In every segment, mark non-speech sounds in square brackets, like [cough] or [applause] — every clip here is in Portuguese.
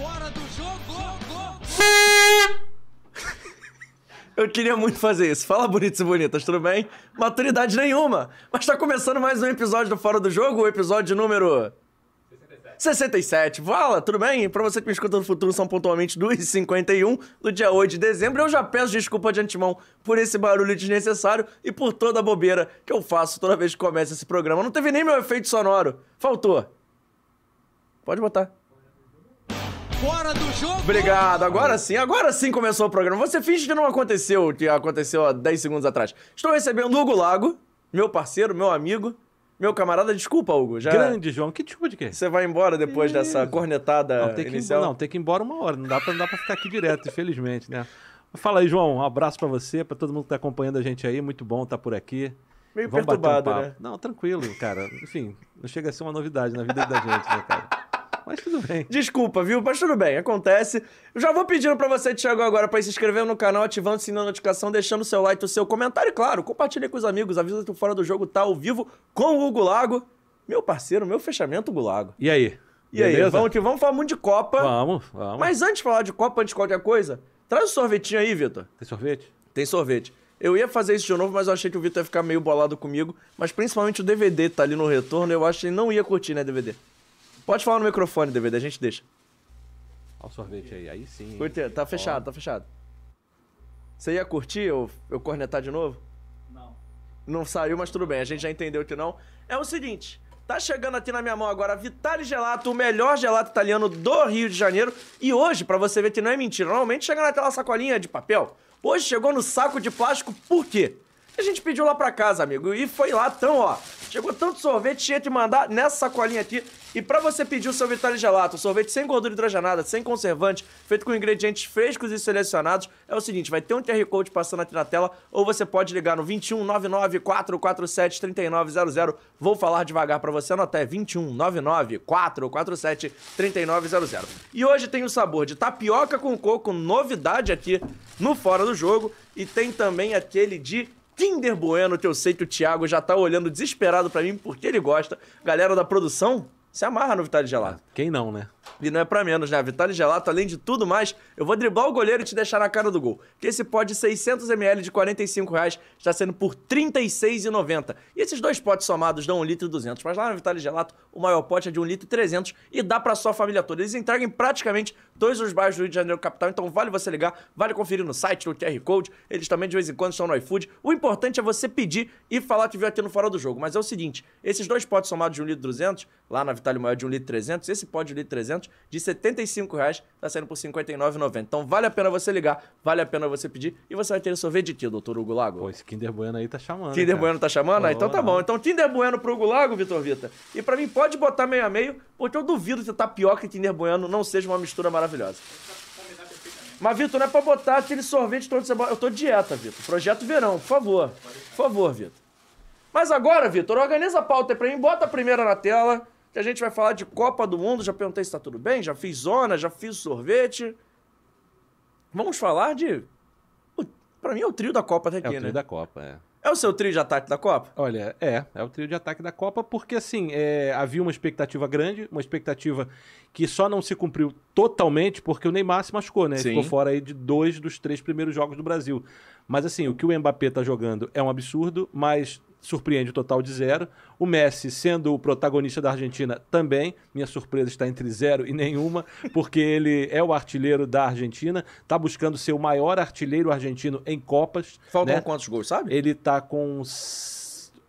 Fora do jogo! Eu queria muito fazer isso. Fala bonitos e bonitas, tudo bem? Maturidade nenhuma. Mas tá começando mais um episódio do Fora do Jogo, o episódio número 67. Fala, tudo bem? Pra você que me escuta no futuro, são pontualmente 2h51 do dia 8 de dezembro. Eu já peço desculpa de antemão por esse barulho desnecessário e por toda a bobeira que eu faço toda vez que começa esse programa. Não teve nem meu efeito sonoro. Faltou. Pode botar. Fora do jogo! Obrigado, agora sim, agora sim começou o programa. Você finge que não aconteceu o que aconteceu há 10 segundos atrás. Estou recebendo o Hugo Lago, meu parceiro, meu amigo, meu camarada. Desculpa, Hugo. Já Grande, João. Que desculpa de quê? Você vai embora depois dessa cornetada Não, tem que, ir, inicial? não, tem que ir embora uma hora. Não dá pra, não dá pra ficar aqui direto, infelizmente, né? Fala aí, João. Um abraço pra você, pra todo mundo que tá acompanhando a gente aí. Muito bom estar por aqui. Meio Vamos um perturbado, papo. né? Não, tranquilo, cara. Enfim, não chega a ser uma novidade na vida da gente, né, cara? Mas tudo bem. Desculpa, viu? Mas tudo bem, acontece. Eu já vou pedindo pra você que chegou agora pra se inscrever no canal, ativando o sininho da notificação, deixando o seu like, o seu comentário e, claro, compartilhe com os amigos. Avisa que o Fora do Jogo tá ao vivo com o Hugo Lago, meu parceiro, meu fechamento, Hugo Lago. E aí? E aí, Beleza? vamos que vamos falar muito de Copa. Vamos, vamos. Mas antes de falar de Copa, antes de qualquer coisa, traz o sorvetinho aí, Vitor. Tem sorvete? Tem sorvete. Eu ia fazer isso de novo, mas eu achei que o Vitor ia ficar meio bolado comigo. Mas principalmente o DVD tá ali no retorno, eu acho que ele não ia curtir, né, DVD? Pode falar no microfone, DVD, a gente deixa. Olha o sorvete aí. Aí sim. Curte, tá fechado, tá fechado. Você ia curtir eu, eu cornetar de novo? Não. Não saiu, mas tudo bem, a gente já entendeu que não. É o seguinte, tá chegando aqui na minha mão agora Vitale Gelato, o melhor gelato italiano do Rio de Janeiro. E hoje, pra você ver que não é mentira, normalmente chega naquela sacolinha de papel. Hoje chegou no saco de plástico, por quê? A gente pediu lá pra casa, amigo, e foi lá, então, ó. Chegou tanto sorvete, tinha que mandar nessa sacolinha aqui. E pra você pedir o seu Vitale Gelato, sorvete sem gordura hidrogenada, sem conservante, feito com ingredientes frescos e selecionados, é o seguinte, vai ter um QR Code passando aqui na tela, ou você pode ligar no 21 99 447 3900. Vou falar devagar pra você anotar, é 21 99 447 3900. E hoje tem o sabor de tapioca com coco, novidade aqui no Fora do Jogo, e tem também aquele de Kinder Bueno, que eu sei que o Thiago já tá olhando desesperado pra mim porque ele gosta. Galera da produção, se amarra no Vitale Gelato. Quem não, né? E não é pra menos, né? Vitale Gelato, além de tudo mais, eu vou driblar o goleiro e te deixar na cara do gol. Que esse pote de 600ml de 45 reais está sendo por R$ 36,90. E esses dois potes somados dão 1 litro e 200. Mas lá na Vitale Gelato, o maior pote é de 1 litro e 300 e dá pra sua família toda. Eles entregam em praticamente todos os bairros do Rio de Janeiro capital, então vale você ligar, vale conferir no site, no QR Code. Eles também de vez em quando estão no iFood. O importante é você pedir e falar que viu aqui no Fora do Jogo. Mas é o seguinte, esses dois potes somados de 1 litro e 200, lá na Vitale maior de 1 litro e 300, esse pote de 1 litro e 300, de 75 reais, tá saindo por R$ 59,90. Então vale a pena você ligar, vale a pena você pedir e você vai ter sorvete de quê, doutor Hugo Lago? Pô, esse Kinder Bueno aí tá chamando. Kinder cara. Bueno tá chamando? Ah, então tá bom. Então Kinder Bueno pro Hugo Lago, Vitor Vita. E pra mim pode botar meio a meio, porque eu duvido que tapioca e Kinder Bueno não seja uma mistura maravilhosa. Mas, Vitor, não é pra botar aquele sorvete todo você bota. Eu tô de dieta, Vitor. Projeto verão, por favor. Por favor, Vitor. Mas agora, Vitor, organiza a pauta aí pra mim, bota a primeira na tela, que a gente vai falar de Copa do Mundo. Já perguntei se tá tudo bem, já fiz zona, já fiz sorvete. Vamos falar de. o- Pra mim é o trio da Copa até É aqui, o né? trio da Copa, é. É o seu trio de ataque da Copa? Olha, é, é o trio de ataque da Copa, porque assim, é, havia uma expectativa grande, uma expectativa que só não se cumpriu totalmente porque o Neymar se machucou, né? Sim. Ficou fora aí de dois dos três primeiros jogos do Brasil. Mas assim, o que o Mbappé tá jogando é um absurdo, mas surpreende o total de zero. O Messi, sendo o protagonista da Argentina, também. Minha surpresa está entre zero e nenhuma, porque ele é o artilheiro da Argentina, tá buscando ser o maior artilheiro argentino em Copas. Faltam né? quantos gols, sabe? Ele tá com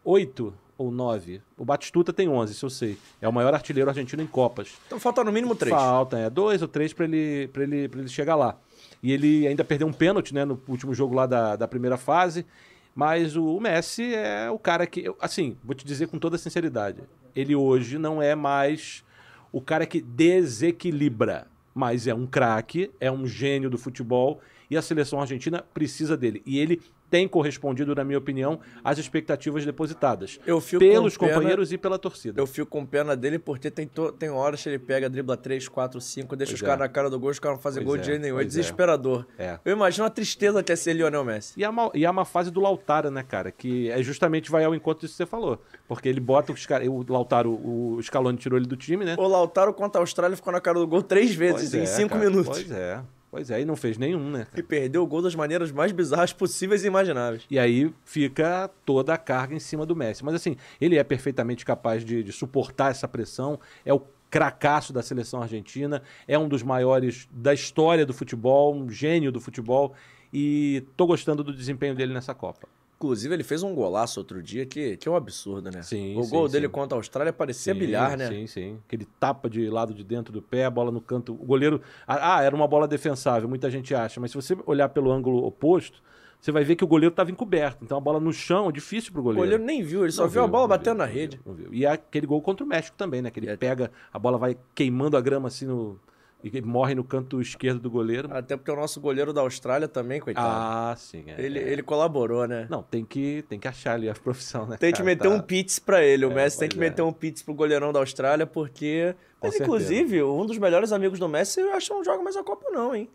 oito ou nove. O Batistuta tem 11, isso eu sei. É o maior artilheiro argentino em Copas. Então falta no mínimo três. Falta, é dois ou três pra ele, pra ele, pra ele chegar lá. E ele ainda perdeu um pênalti, né, no último jogo lá da, da primeira fase. Mas o Messi é o cara que, assim, vou te dizer com toda sinceridade, ele hoje não é mais o cara que desequilibra, mas é um craque, é um gênio do futebol e a seleção argentina precisa dele. E ele tem correspondido, na minha opinião, às expectativas depositadas. Eu fico pelos com pena- companheiros e pela torcida. Eu fico com pena dele porque tem, to- tem horas que ele pega, dribla 3, 4, 5, deixa Pois os caras é. na cara do gol, os caras não fazem Pois gol de é, jeito nenhum. É pois é. desesperador. É. Eu imagino a tristeza que é ser Lionel Messi. E há, uma, e há uma fase do Lautaro, né, cara? Que é justamente vai ao encontro disso que você falou. Porque ele bota os caras. O Lautaro, o Scaloni tirou ele do time, né? O Lautaro contra a Austrália ficou na cara do gol três vezes em é, cinco cara. minutos. Pois é. Pois é, e não fez nenhum, né? E perdeu o gol das maneiras mais bizarras possíveis e imagináveis. E aí fica toda a carga em cima do Messi. Mas assim, ele é perfeitamente capaz de, de suportar essa pressão. É o cracaço da seleção argentina. É um dos maiores da história do futebol, um gênio do futebol. E tô gostando do desempenho dele nessa Copa. Inclusive, ele fez um golaço outro dia que, que é um absurdo, né? Sim, o sim, gol dele sim. contra a Austrália parecia Sim, bilhar, né? Sim, sim. Aquele tapa de lado de dentro do pé, a bola no canto. O goleiro. Ah, ah, era uma bola defensável, muita gente acha. Mas se você olhar pelo ângulo oposto, você vai ver que o goleiro estava encoberto. Então a bola no chão é difícil pro O goleiro. goleiro nem viu, ele só Não viu a bola batendo viu, na rede. viu, viu. E aquele gol contra o México também, né? Que ele É. pega, a bola vai queimando a grama assim no. E morre no canto esquerdo do goleiro. Até porque o nosso goleiro da Austrália também, coitado. Ah, sim. é. ele, ele colaborou, né? Não, tem que, tem que achar ali a profissão, né? Tem que meter Tá. um pits pra ele. O É, Messi tem que é. meter um pits pro goleirão da Austrália, porque. Com Mas, certeza. inclusive, um dos melhores amigos do Messi, eu acho que não joga mais a Copa, não, hein?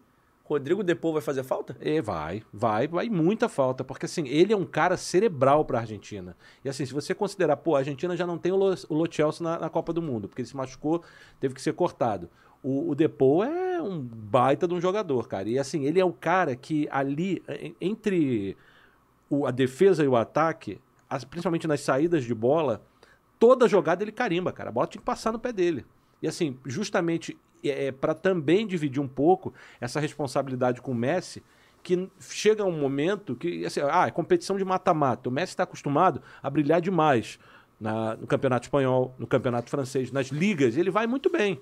Rodrigo Depou vai fazer falta? É, vai, vai, vai muita falta, porque assim, ele é um cara cerebral pra Argentina. E assim, se você considerar, pô, a Argentina já não tem o Lo, o Lo Celso na, na Copa do Mundo, porque ele se machucou, teve que ser cortado. O, o Depou é um baita de um jogador, cara. E assim, ele é o cara que ali, en- entre o- a defesa e o ataque, as- principalmente nas saídas de bola, toda jogada ele carimba, cara. A bola tinha que passar no pé dele. E assim, justamente é, para também dividir um pouco essa responsabilidade com o Messi, que chega um momento que, assim, ah, é competição de mata-mata. O Messi está acostumado a brilhar demais na- no campeonato espanhol, no campeonato francês, nas ligas, ele vai muito bem.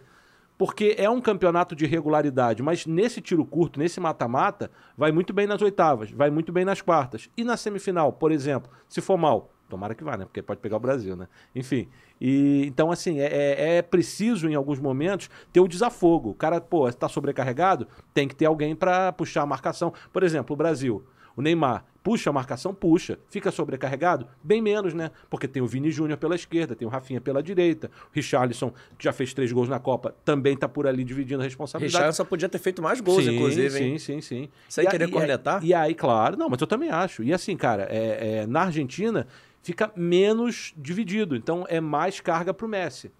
Porque é um campeonato de regularidade, mas nesse tiro curto, nesse mata-mata, vai muito bem nas oitavas, vai muito bem nas quartas. E na semifinal, por exemplo, se for mal, tomara que vá, né? Porque pode pegar o Brasil, né? Enfim. E, então, assim, é, é- é preciso, em alguns momentos, ter o desafogo. O cara, pô, tá sobrecarregado, tem que ter alguém para puxar a marcação. Por exemplo, o Brasil. O Neymar puxa a marcação, puxa. Fica sobrecarregado? Bem menos, né? Porque tem o Vini Júnior pela esquerda, tem o Rafinha pela direita. O Richarlison, que já fez três gols na Copa, também tá por ali dividindo a responsabilidade. Richard só podia ter feito mais gols, sim, inclusive, hein? Sim, sim, sim. Sem E querer aí- cornetar? E aí, claro, não, mas eu também acho. E assim, cara, é, é, na Argentina fica menos dividido. Então é mais carga pro Messi.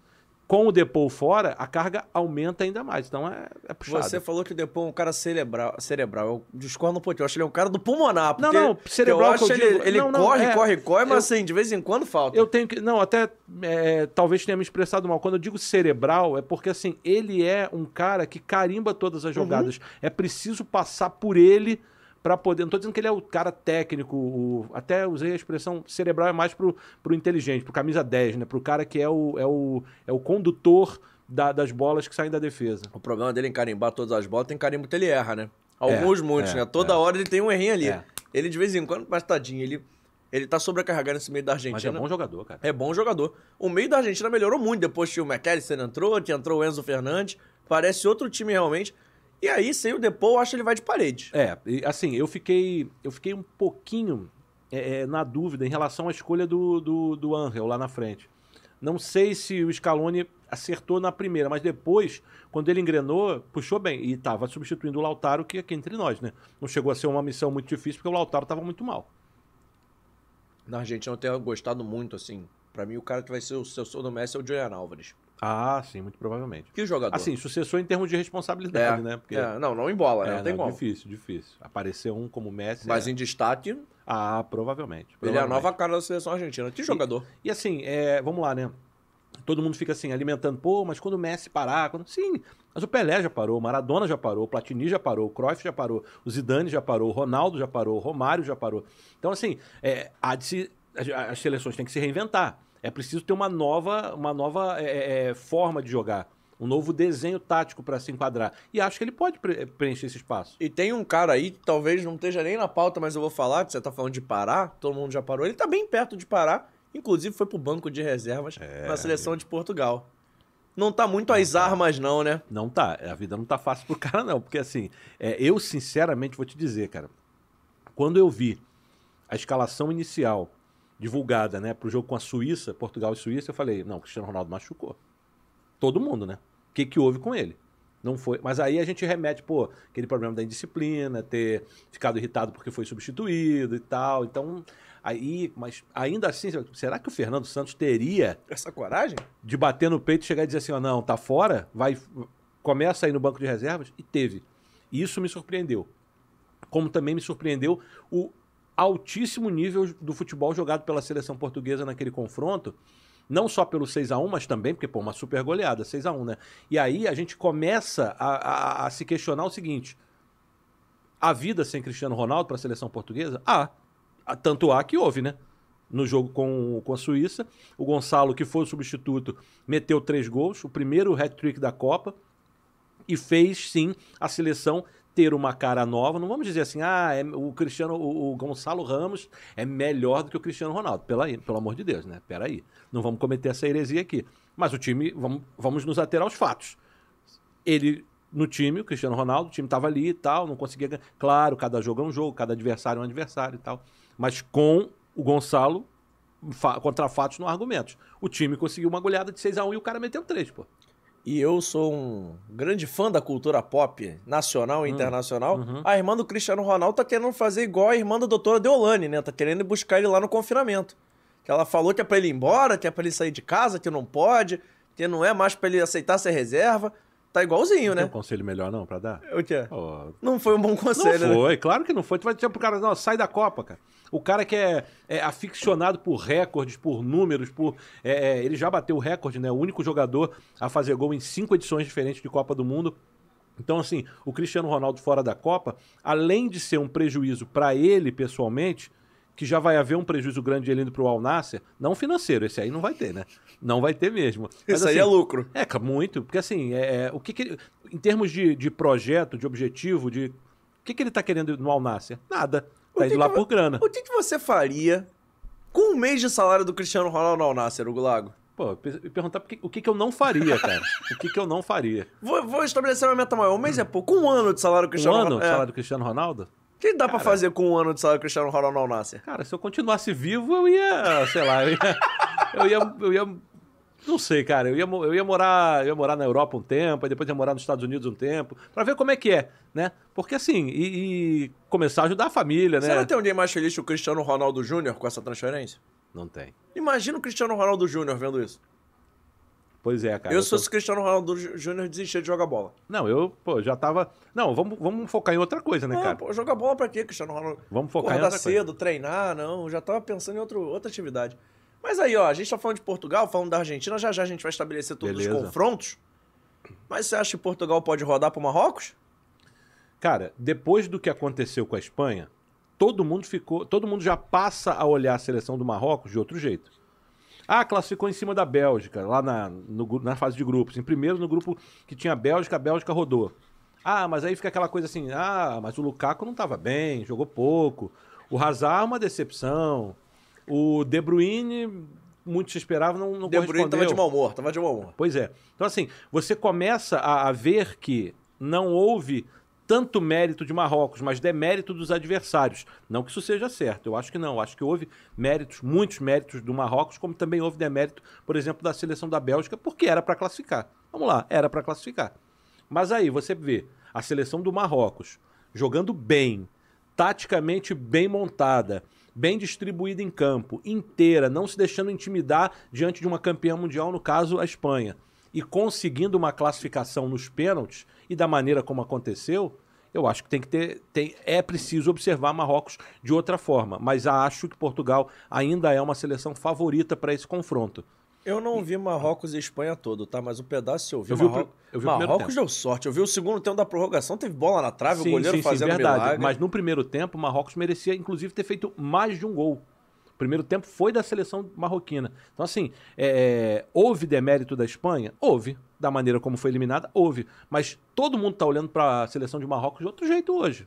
Com o Depou fora, a carga aumenta ainda mais. Então é, é puxado. Você falou que o Depô é um cara cerebral. cerebral. Eu discordo um pouquinho. Eu acho que ele é um cara do pulmonar. Não, porque não, cerebral Eu que acho eu ele, ele não, não, corre, é- corre, corre, mas eu- assim, de vez em quando falta. Eu tenho que. Não, até é, talvez tenha me expressado mal. Quando eu digo cerebral, é porque assim, ele é um cara que carimba todas as jogadas. É preciso passar por ele para poder. Não tô dizendo que ele é o cara técnico, o- até usei a expressão cerebral é mais pro, pro inteligente, pro camisa 10, né? Pro cara que é o, é o, é o condutor da- das bolas que saem da defesa. O problema dele em carimbar todas as bolas tem carimbo que ele erra, né? Alguns, É, muitos, é, né? Toda é. hora ele tem um errinho ali. É. Ele de vez em quando, mas tadinho, ele, ele tá sobrecarregado nesse meio da Mas é Argentina. bom jogador, cara. É bom jogador. O meio da Argentina melhorou muito depois que o McAllister entrou, que entrou o Enzo Fernandes. Parece outro time realmente. E aí, sem o Depô, eu acho que ele vai de parede. É, assim, eu fiquei, eu fiquei um pouquinho é, é, na dúvida em relação à escolha do, do, do Angel lá na frente. Não sei se o Scaloni acertou na primeira, mas depois, quando ele engrenou, puxou bem. E estava substituindo o Lautaro, que é aqui entre nós, né? Não chegou a ser uma missão muito difícil, porque o Lautaro estava muito mal. Na Argentina eu tenho gostado muito, assim. Pra mim, o cara que vai ser o sucessor do Messi é o Julian Álvares. Ah, sim, muito provavelmente. Que jogador. Assim, sucessor em termos de responsabilidade, né? Porque, é, não, não em bola, né? é, Não tem não, como. Difícil, difícil. Aparecer um como Messi. Mas é- em destaque, Ah, provavelmente. ele é a provavelmente. nova cara da seleção argentina. Que jogador. E assim, é, vamos lá, né? Todo mundo fica assim, alimentando, pô, mas quando o Messi parar, quando... sim, mas o Pelé já parou, o Maradona já parou, o Platini já parou, o Cruyff já parou, o Zidane já parou, o Ronaldo já parou, o Romário já parou. Então, assim, é, se- as, as seleções têm que se reinventar. É preciso ter uma nova, uma nova é, é, forma de jogar, um novo desenho tático para se enquadrar. E acho que ele pode pre- preencher esse espaço. E tem um cara aí, que talvez não esteja nem na pauta, mas eu vou falar, que você tá falando de parar, todo mundo já parou. Ele tá bem perto de parar. Inclusive foi pro banco de reservas É, na seleção de Portugal. Não tá muito às armas, não, né? Não tá. A vida não tá fácil pro [laughs] cara, não. Porque assim, é, eu sinceramente vou te dizer, cara. Quando eu vi a escalação inicial divulgada, né, pro jogo com a Suíça, Portugal e Suíça, eu falei, não, o Cristiano Ronaldo machucou. Todo mundo, né? O que, que houve com ele? Não foi. Mas aí a gente remete, pô, aquele problema da indisciplina, ter ficado irritado porque foi substituído e tal. Então, aí, mas ainda assim, será que o Fernando Santos teria Essa coragem? de bater no peito e chegar e dizer assim, ó, não, tá fora, vai começa aí no banco de reservas e teve. E isso me surpreendeu. Como também me surpreendeu o altíssimo nível do futebol jogado pela seleção portuguesa naquele confronto, não só pelo 6 a 1 mas também porque, pô, uma super goleada, 6 a 1 né? E aí a gente começa a, a- a se questionar o seguinte: a vida sem Cristiano Ronaldo para a seleção portuguesa? Ah, Tanto há que houve, né? No jogo com, com a Suíça. O Gonçalo, que foi o substituto, meteu três gols, o primeiro hat-trick da Copa, e fez sim a seleção ter uma cara nova. Não vamos dizer assim, ah, é- o Cristiano, o, o Gonçalo Ramos é melhor do que o Cristiano Ronaldo. Pela, pelo amor de Deus, né? Peraí. Não vamos cometer essa heresia aqui. Mas o time, vamos, vamos nos ater aos fatos. Ele no time, o Cristiano Ronaldo, o time estava ali e tal, não conseguia ganhar. Claro, cada jogo é um jogo, cada adversário é um adversário e tal. Mas com o Gonçalo, contra fatos não argumentos. O time conseguiu uma goleada de 6 a 1 e o cara meteu 3, pô. E eu sou um grande fã da cultura pop nacional e internacional. uhum. A irmã do Cristiano Ronaldo tá querendo fazer igual a irmã da doutora Deolane, né? Tá querendo buscar ele lá no confinamento. Que ela falou que é pra ele ir embora, que é pra ele sair de casa, que não pode, que não é mais pra ele aceitar ser reserva. Tá igualzinho, Não tem né? um conselho melhor não pra dar? O quê? Pô, Não foi um bom Não conselho, né? foi, claro que não foi. Tu vai dizer pro cara, não, sai da Copa, cara. O cara que é, é aficionado por recordes, por números, por. é, é, ele já bateu o recorde, né? O único jogador a fazer gol em cinco edições diferentes de Copa do Mundo. Então, assim, o Cristiano Ronaldo fora da Copa, além de ser um prejuízo pra ele pessoalmente, que já vai haver um prejuízo grande ele indo pro Al Nasser, não financeiro, esse aí não vai ter, né? Não vai ter mesmo. Mas, Isso aí assim, é lucro. é, muito. Porque assim, é, é, o que, que ele- em termos de, de projeto, de objetivo, de. O que, que ele tá querendo no Al Nassr? Nada. O Tá indo lá por grana. O que, que você faria com um mês de salário do Cristiano Ronaldo ao Nasser, Hugo Lago? Pô, pe- perguntar por que- o que, que eu não faria, cara. [laughs] o que, que eu não faria? Vou, vou estabelecer uma meta maior. Um mês é pouco. Um ano de salário do Um Cristiano ano de Ronaldo. salário do Cristiano Ronaldo? O que dá pra fazer com um ano de salário do Cristiano Ronaldo ao Nasser? Cara, se eu continuasse vivo, eu ia, sei lá, eu ia. Eu ia, eu ia- não sei, cara. Eu ia, eu ia morar, eu ia morar na Europa um tempo, aí depois ia morar nos Estados Unidos um tempo, pra ver como é que é, né? Porque assim, e, e começar a ajudar a família, né? Você não tem alguém mais feliz que o Cristiano Ronaldo Júnior com essa transferência? Não tem. Imagina o Cristiano Ronaldo Júnior vendo isso. Pois é, cara. eu, tô- se fosse o Cristiano Ronaldo Jú- Júnior, desistia de jogar bola. Não, eu, pô, já tava. Não, vamos, vamos focar em outra coisa, né, Não, cara? pô, jogar bola pra quê, Cristiano Ronaldo? Vamos focar em Acordar outra coisa. cedo, treinar, não. eu Já tava pensando em outro, outra atividade. Mas aí, ó, a gente tá falando de Portugal, falando da Argentina, já já a gente vai estabelecer todos Beleza. os confrontos. Mas você acha que Portugal pode rodar pro Marrocos? Cara, depois do que aconteceu com a Espanha, todo mundo ficou. Todo mundo já passa a olhar a seleção do Marrocos de outro jeito. Ah, classificou em cima da Bélgica, lá na, no na fase de grupos. Em primeiro, no grupo que tinha a Bélgica, a Bélgica rodou. Ah, mas aí fica aquela coisa assim: ah, mas o Lukaku não estava bem, jogou pouco. O Hazard, uma decepção. O De Bruyne, muitos esperavam, não, não De Bruyne correspondeu. tava de mau humor, tava de mau humor. Pois é. Então, assim, você começa a, a ver que não houve tanto mérito de Marrocos, mas demérito dos adversários. Não que isso seja certo, eu acho que não. Eu acho que houve méritos, muitos méritos do Marrocos, como também houve demérito, por exemplo, da seleção da Bélgica, porque era para classificar. Vamos lá, era para classificar. Mas aí você vê a seleção do Marrocos jogando bem, taticamente bem montada, bem distribuída em campo, inteira, não se deixando intimidar diante de uma campeã mundial, no caso a Espanha, e conseguindo uma classificação nos pênaltis e da maneira como aconteceu, eu acho que tem que ter, tem, é preciso observar Marrocos de outra forma, mas acho que Portugal ainda é uma seleção favorita para esse confronto. Eu não vi Marrocos e Espanha todo, tá? Mas o pedaço eu vi. Eu vi o Marrocos, pri- eu vi Marrocos deu sorte. Eu vi o segundo tempo da prorrogação, teve bola na trave, o goleiro fazendo verdade. milagre. Mas no primeiro tempo, Marrocos merecia, inclusive, ter feito mais de um gol. O primeiro tempo foi da seleção marroquina. Então, assim, é, houve demérito da Espanha? Houve. Da maneira como foi eliminada? Houve. Mas todo mundo está olhando para a seleção de Marrocos de outro jeito hoje.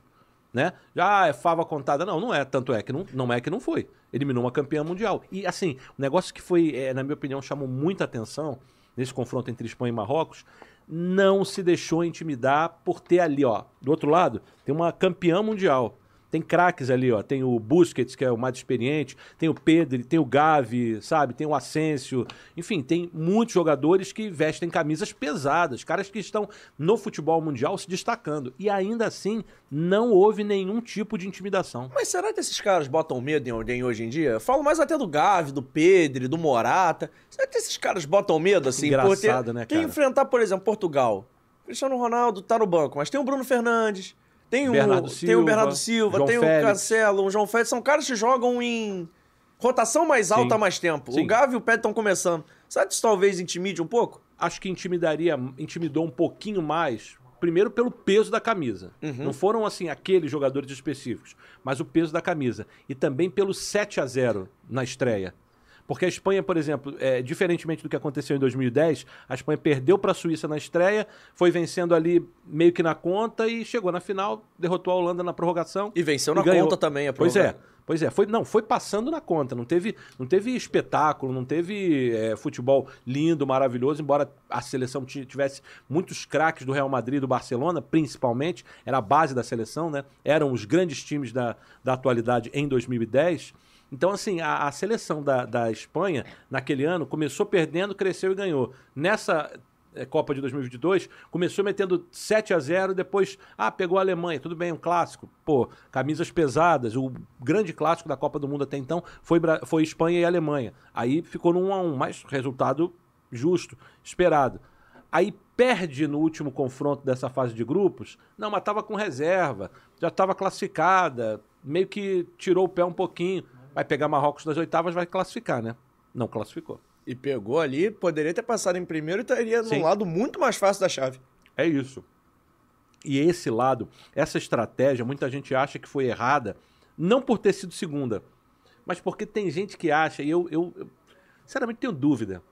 Né? Já é fava contada. Não, não é. Tanto é que não, não é que não foi. Eliminou uma campeã mundial. E, assim, o negócio que foi, é, na minha opinião, chamou muita atenção nesse confronto entre Espanha e Marrocos, não se deixou intimidar por ter ali, ó, do outro lado, tem uma campeã mundial. Tem craques ali, ó. Tem o Busquets, que é o mais experiente, tem o Pedro, tem o Gavi, sabe? Tem o Asensio. Enfim, tem muitos jogadores que vestem camisas pesadas, caras que estão no futebol mundial se destacando. E ainda assim, não houve nenhum tipo de intimidação. Mas será que esses caras botam medo em alguém hoje em dia? Eu falo mais até do Gavi, do Pedro, do Morata. Será que esses caras botam medo, assim? Engraçado, ter... né, Quem cara? enfrentar, por exemplo, Portugal. Cristiano Ronaldo tá no banco, mas tem o Bruno Fernandes, tem o, Bernardo tem o Silva, Bernardo Silva, João tem Félix. o Cancelo, o João Félix. São caras que jogam em rotação mais alta há mais tempo. Sim. O Gavi e o Pedro estão começando. Será que isso talvez intimide um pouco? acho que intimidaria, intimidou um pouquinho mais. Primeiro pelo peso da camisa. Não foram assim aqueles jogadores específicos, mas o peso da camisa e também pelo 7 a 0 na estreia. Porque a Espanha, por exemplo, é, diferentemente do que aconteceu em 2010, a Espanha perdeu para a Suíça na estreia, foi vencendo ali meio que na conta e chegou na final, derrotou a Holanda na prorrogação E venceu na ganhou. conta também, a Pois é, prorrogação. pois é. Foi, não, foi passando na conta. Não teve, não teve espetáculo, não teve é, futebol lindo, maravilhoso, embora a seleção ti- tivesse muitos craques do Real Madrid e do Barcelona, principalmente. Era a base da seleção, né? Eram os grandes times da, da atualidade em 2010. Então, assim, a, a seleção da, da Espanha, naquele ano, começou perdendo, cresceu e ganhou. Nessa eh, Copa de 2022, começou metendo 7 a 0 depois, ah, pegou a Alemanha, tudo bem, um clássico. Pô, camisas pesadas, o grande clássico da Copa do Mundo até então foi, foi Espanha e Alemanha. Aí ficou no 1 a 1 mas resultado justo, esperado. Aí perde no último confronto dessa fase de grupos. Não, mas estava com reserva, já estava classificada, meio que tirou o pé um pouquinho. Vai pegar Marrocos nas oitavas, vai classificar, né? Não classificou. E pegou ali, poderia ter passado em primeiro e estaria Sim. no lado muito mais fácil da chave. É isso. E esse lado, essa estratégia, muita gente acha que foi errada, não por ter sido segunda, mas porque tem gente que acha, e eu, eu, eu sinceramente tenho dúvida,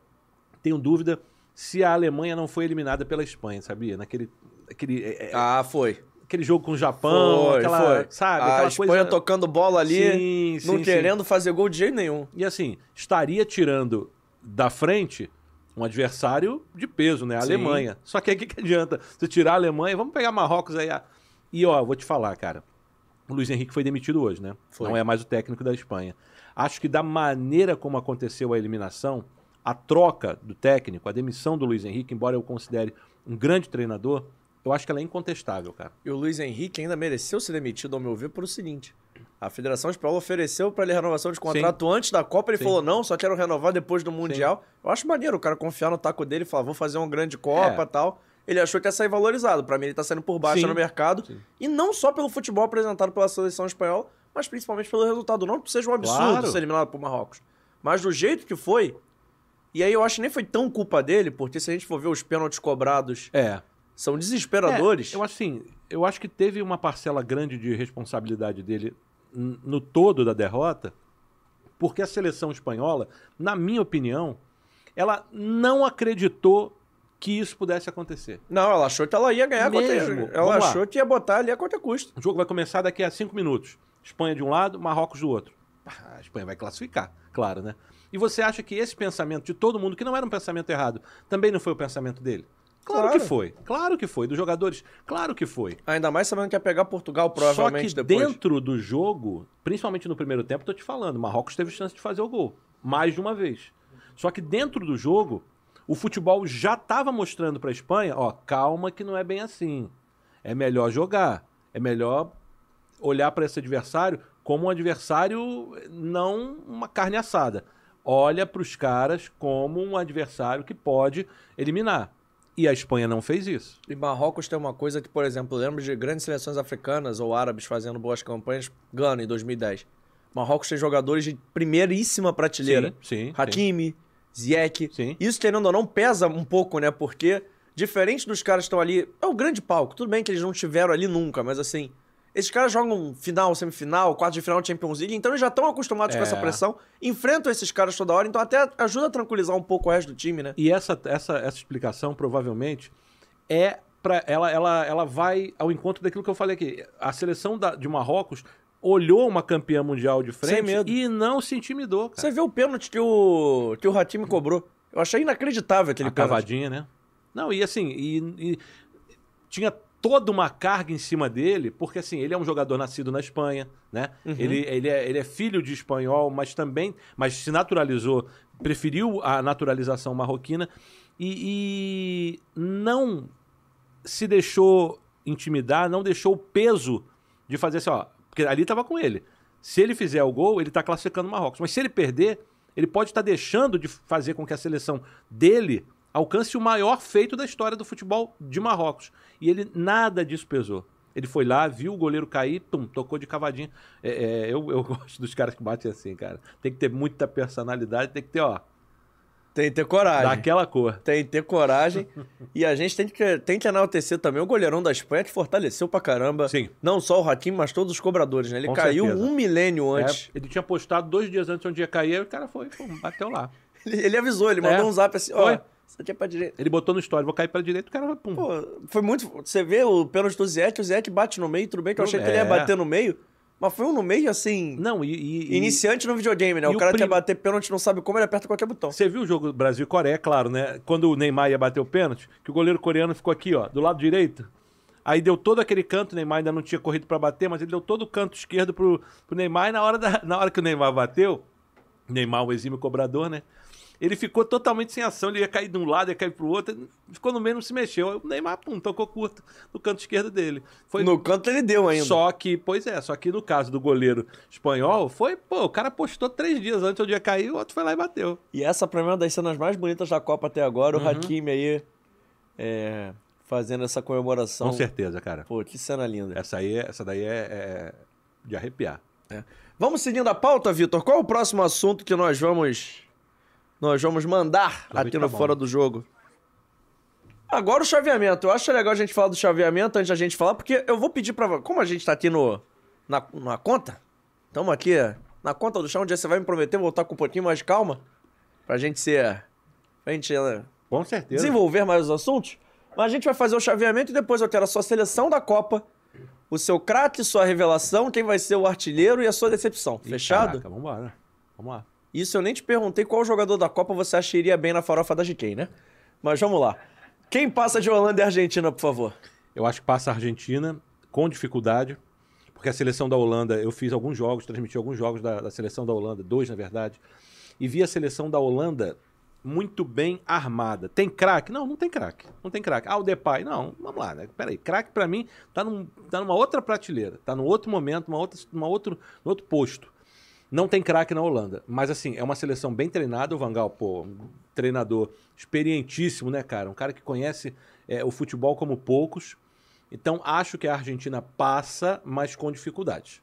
tenho dúvida se a Alemanha não foi eliminada pela Espanha, sabia? Naquele aquele, é, é, Ah, foi. Aquele jogo com o Japão, foi, aquela, foi. sabe? A aquela Espanha coisa... tocando bola ali, Sim, não sim, querendo fazer gol de jeito nenhum. E assim, estaria tirando da frente um adversário de peso, né? A. Alemanha. Só que aí o que, que adianta? Você tirar a Alemanha, vamos pegar Marrocos aí. ah. E ó, vou te falar, cara. O Luiz Henrique foi demitido hoje, né? Foi. Não é mais o técnico da Espanha. Acho que da maneira como aconteceu a eliminação, a troca do técnico, a demissão do Luiz Henrique, embora eu considere um grande treinador, eu acho que ela é incontestável, cara. E o Luiz Henrique ainda mereceu ser demitido, ao meu ver, por o seguinte. A Federação Espanhola ofereceu para ele renovação de contrato antes da Copa, ele Sim. falou não, só quero renovar depois do Mundial. Eu acho maneiro o cara confiar no taco dele e falar, vou fazer uma grande Copa É. e tal. Ele achou que ia sair valorizado. Pra mim, ele tá saindo por baixo Sim. no mercado. Sim. E não só pelo futebol apresentado pela seleção espanhola, mas principalmente pelo resultado. Não que seja um absurdo Claro. ser eliminado por Marrocos. Mas do jeito que foi. E aí eu acho que nem foi tão culpa dele, porque se a gente for ver os pênaltis cobrados, É. são desesperadores. É, eu acho assim, eu acho que teve uma parcela grande de responsabilidade dele no todo da derrota, porque a seleção espanhola, na minha opinião, ela não acreditou que isso pudesse acontecer. Não, ela achou que ela ia ganhar Mesmo? qualquer... Ela achou que ia botar ali a qualquer custo. O jogo vai começar daqui a cinco minutos. Espanha de um lado, Marrocos do outro. Ah, A Espanha vai classificar, claro, né? E você acha que esse pensamento de todo mundo, que não era um pensamento errado, também não foi o pensamento dele? Claro, Claro. que foi. Claro que foi. Dos jogadores, claro que foi. Ainda mais sabendo que ia pegar Portugal provavelmente Só que depois. dentro do jogo, principalmente no primeiro tempo, tô te falando, Marrocos teve chance de fazer o gol. Mais de uma vez. Só que dentro do jogo, o futebol já estava mostrando para a Espanha, ó, calma que não é bem assim. É melhor jogar. É melhor olhar para esse adversário como um adversário, não uma carne assada. Olha para os caras como um adversário que pode eliminar. E a Espanha não fez isso. E Marrocos tem uma coisa que, por exemplo, lembro de grandes seleções africanas ou árabes fazendo boas campanhas. Gana, em 2010. Marrocos tem jogadores de primeiríssima prateleira. Sim, sim. Hakimi, Ziyech. Sim. Isso, querendo ou não, pesa um pouco, né? Porque, diferente dos caras que estão ali... É o grande palco. Tudo bem que eles não estiveram ali nunca, mas assim... Esses caras jogam final, semifinal, quarto de final Champions League, então eles já estão acostumados com É. essa pressão, enfrentam esses caras toda hora, então até ajuda a tranquilizar um pouco o resto do time, né? E essa, essa, essa explicação, provavelmente, é para ela, ela, ela vai ao encontro daquilo que eu falei aqui. A seleção da- de Marrocos olhou uma campeã mundial de frente e não se intimidou, cara. Você vê o pênalti que o, que o Hatimi cobrou. Eu achei inacreditável aquele a pênalti. cavadinha, né? Não, e assim, e, e tinha toda uma carga em cima dele, porque assim, ele é um jogador nascido na Espanha, né? Ele, ele, é, ele é filho de espanhol, mas também, mas se naturalizou, preferiu a naturalização marroquina e, e não se deixou intimidar, não deixou o peso de fazer assim, ó, porque ali tava com ele. Se ele fizer o gol, ele tá classificando o Marrocos, mas se ele perder, ele pode estar deixando de fazer com que a seleção dele alcance o maior feito da história do futebol de Marrocos. E ele nada disso pesou. Ele foi lá, viu o goleiro cair, tum, tocou de cavadinha. É, é, eu, eu [laughs] gosto dos caras que batem assim, cara. Tem que ter muita personalidade, tem que ter, ó, Tem que ter coragem. daquela cor. Tem que ter coragem. e a gente tem que, tem que enaltecer também o goleirão da Espanha, que fortaleceu pra caramba. Sim. Não só o Hakim, mas todos os cobradores, né? Ele Com caiu certeza. um milênio antes. É, ele tinha postado dois dias antes onde ia cair, aí o cara foi, pum, bateu lá. [laughs] Ele, ele avisou, ele mandou É. um zap assim, ó, Foi. Você tinha pra direita. Ele botou no story, vou cair pra direita, o cara vai, pum. Pô, foi muito... Você vê o pênalti do Zete, o Zete bate no meio, tudo bem que eu achei que ele ia é. bater no meio, mas foi um no meio, assim... Não, e... e- e- Iniciante no videogame, né? e O o cara quer prim- bater pênalti, não sabe como, ele aperta qualquer botão. Você viu o jogo do Brasil e Coreia, claro, né? Quando o Neymar ia bater o pênalti, que o goleiro coreano ficou aqui, ó, do lado direito. Aí deu todo aquele canto, o Neymar ainda não tinha corrido pra bater, mas ele deu todo o canto esquerdo pro, pro Neymar. E na hora, da, na hora que o Neymar bateu, Neymar, o exímio cobrador, né? Ele ficou totalmente sem ação, ele ia cair de um lado, ia cair pro outro, ficou no meio, não se mexeu. O Neymar, pum, tocou curto no canto esquerdo dele. Foi No canto ele deu ainda. só que, pois é, só que no caso do goleiro espanhol, foi, pô, o cara postou três dias antes onde ia cair, o outro foi lá e bateu. E essa pra mim é uma das cenas mais bonitas da Copa até agora, Uhum. o Hakimi aí é, fazendo essa comemoração. Com certeza, cara. Pô, que cena linda. Essa, aí, essa daí é, é de arrepiar. É. Vamos seguindo a pauta, Vitor. Qual é o próximo assunto que nós vamos nós vamos mandar aqui no tá. Fora do Jogo? Agora o chaveamento. Eu acho legal a gente falar do chaveamento antes da gente falar, porque eu vou pedir pra... Como a gente tá aqui no, na, na conta, estamos aqui na conta do chão, um dia você vai me prometer voltar com um pouquinho mais de calma, pra gente ser... Pra gente eh, Com certeza. desenvolver mais os assuntos. Mas a gente vai fazer o chaveamento e depois eu quero a sua seleção da Copa, o seu craque, sua revelação, quem vai ser o artilheiro e a sua decepção. Ih, Fechado? Caraca, vambora. Vamos lá. Isso eu nem te perguntei qual jogador da Copa você acharia bem na farofa da GK, né? Mas vamos lá. Quem passa de Holanda e Argentina, por favor? Eu acho que passa a Argentina com dificuldade, porque a seleção da Holanda, eu fiz alguns jogos, transmiti alguns jogos da, da seleção da Holanda, dois na verdade, e vi a seleção da Holanda muito bem armada. Tem craque? Não, não tem craque. Não tem craque. Ah, o Depay? Não, vamos lá, né? Peraí, craque pra mim tá, num, tá numa outra prateleira, tá num outro momento, uma outra, uma outro, outro posto. Não tem craque na Holanda, mas assim, é uma seleção bem treinada. O Vangal, pô, um treinador experientíssimo, né, cara? Um cara que conhece é, o futebol como poucos. Então, acho que a Argentina passa, mas com dificuldade.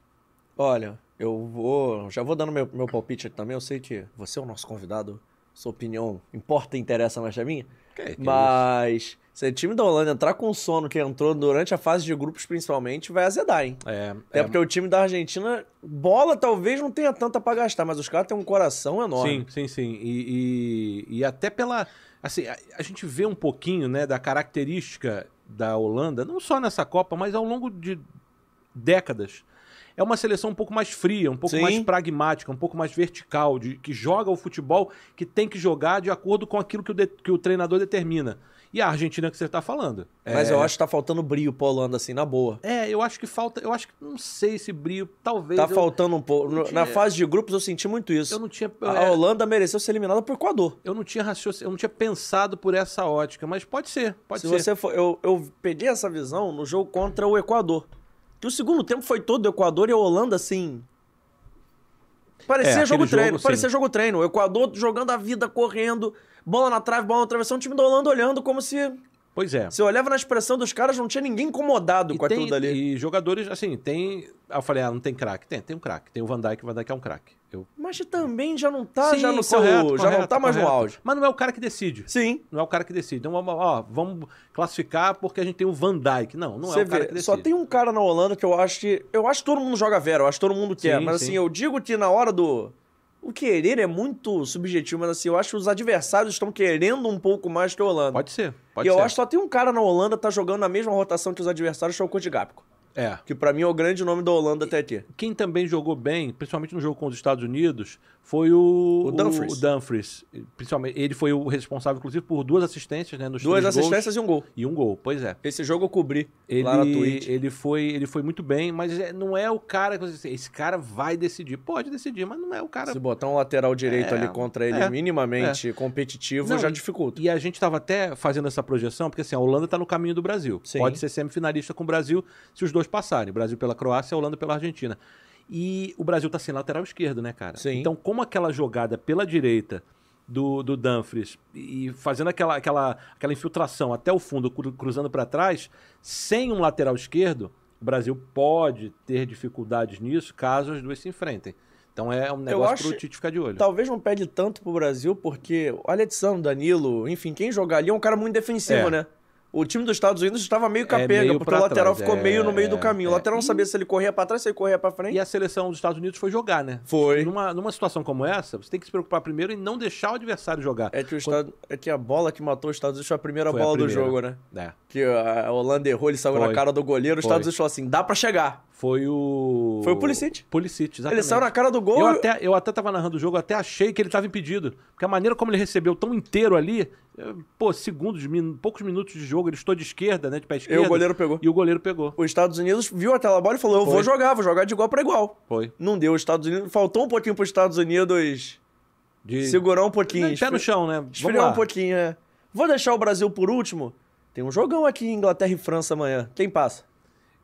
Olha, eu vou. Já vou dando meu, meu palpite aqui também. Eu sei que você é o nosso convidado. Sua opinião importa e interessa mais a minha. Que- que Mas se o time da Holanda entrar com sono que entrou durante a fase de grupos, principalmente, vai azedar, hein? É, Até é, porque o time da Argentina, bola talvez não tenha tanta pra gastar, mas os caras têm um coração enorme. Sim, sim, sim. E, e, e até pela. Assim, a, a gente vê um pouquinho, né, da característica da Holanda, não só nessa Copa, mas ao longo de décadas. É uma seleção um pouco mais fria, um pouco Sim. mais pragmática, um pouco mais vertical, de, que joga o futebol que tem que jogar de acordo com aquilo que o, de- que o treinador determina. E a Argentina que você está falando. Mas é, eu acho que tá faltando brilho pra Holanda, assim, na boa. É, eu acho que falta. Eu acho que. Não sei esse brilho. Talvez. Tá eu, faltando um pouco. No- Na tinha- fase de grupos eu senti muito isso. eu não tinha. A é, Holanda mereceu ser eliminada por Equador. eu não tinha raciocínio, eu não tinha pensado por essa ótica, mas pode ser, pode Se ser. você for, eu, eu peguei essa visão no jogo contra o Equador. Que o segundo tempo foi todo do Equador e a Holanda, assim. Parecia É, jogo treino, jogo, parecia sim. jogo treino. O Equador jogando a vida, correndo, bola na trave, bola na travessão, o time da Holanda olhando como se. Pois é. Você olhava na expressão dos caras, não tinha ninguém incomodado E, com tem, aquilo dali. e jogadores, assim, tem. Eu falei, ah, não tem craque. Tem, tem um craque. Tem o Van Dijk, o Van Dijk é um craque. Eu... Mas também já não tá Sim, já no seu. correto, já não correto, tá mais no correto. auge. Mas não é o cara que decide. Sim. Não é o cara que decide. Então, vamos, ó, vamos classificar porque a gente tem o Van Dijk. Não, não Você é o cara que vê, decide. só tem um cara na Holanda que eu acho que. Eu acho que todo mundo joga Vera, eu acho que todo mundo quer. Sim, mas sim. assim, eu digo que na hora do. O querer é muito subjetivo, mas assim, eu acho que os adversários estão querendo um pouco mais que a Holanda. Pode ser, pode e eu ser. acho que só tem um cara na Holanda que tá jogando na mesma rotação que os adversários, que é o Cody Gapco. É. que pra mim é o grande nome da Holanda até aqui. Quem também jogou bem, principalmente no jogo com os Estados Unidos, foi o, O Dumfries. o Dumfries. Principalmente, ele foi o responsável, inclusive, por duas assistências, né? Nos Duas três gols assistências e um gol. e um gol. Pois é. Esse jogo eu cobri lá na Ele, Twitch. ele, foi, ele foi muito bem, mas é- não é o cara que você esse cara vai decidir. Pode decidir, mas não é o cara. Se botar um lateral direito É, ali contra ele é, minimamente competitivo, Não, já dificulta. E a gente estava até fazendo essa projeção, porque assim, a Holanda está no caminho do Brasil. Sim. Pode ser semifinalista com o Brasil se os dois passarem. Brasil pela Croácia e a Holanda pela Argentina. E o Brasil tá sem lateral esquerdo, né, cara? Sim. Então, como aquela jogada pela direita do, do Dumfries e fazendo aquela, aquela, aquela infiltração até o fundo, cru- cruzando para trás, sem um lateral esquerdo, o Brasil pode ter dificuldades nisso caso as duas se enfrentem. Então é um negócio acho- pro Tite ficar de olho. Talvez não pede tanto pro Brasil, porque o Alexandre, Danilo, enfim, quem jogar ali é um cara muito defensivo, É. né? O time dos Estados Unidos estava meio capenga, meio porque o lateral trás, ficou é, meio no meio do é, caminho. O é. lateral não sabia se ele corria pra trás, se ele corria pra frente. E a seleção dos Estados Unidos foi jogar, né? Foi. Numa, numa situação como essa, você tem que se preocupar primeiro em não deixar o adversário jogar. É que, o Estado- é que a bola que matou os Estados Unidos foi a primeira Foi a bola do primeira. jogo, né? É. Que a Holanda errou, ele saiu Foi. na cara do goleiro, os Foi. Estados Unidos falou assim: dá pra chegar. Foi o. Foi o Pulisic. Pulisic, exatamente. Ele saiu na cara do gol. Eu até, eu até tava narrando o jogo, até achei que ele tava impedido. Porque a maneira como ele recebeu tão inteiro ali, eh, pô, segundos, min- poucos minutos de jogo, ele estou de esquerda, né? De pé E esquerdo. o goleiro pegou. E o goleiro pegou. Os Estados Unidos viu aquela bola e falou: eu vou Foi. jogar, vou jogar de igual pra igual. Foi. Não deu, os Estados Unidos. Faltou um pouquinho pros Estados Unidos De... segurar um pouquinho. Pé no chão, né? Esfriar um pouquinho, é. Vou deixar o Brasil por último. Tem um jogão aqui em Inglaterra e França amanhã. Quem passa?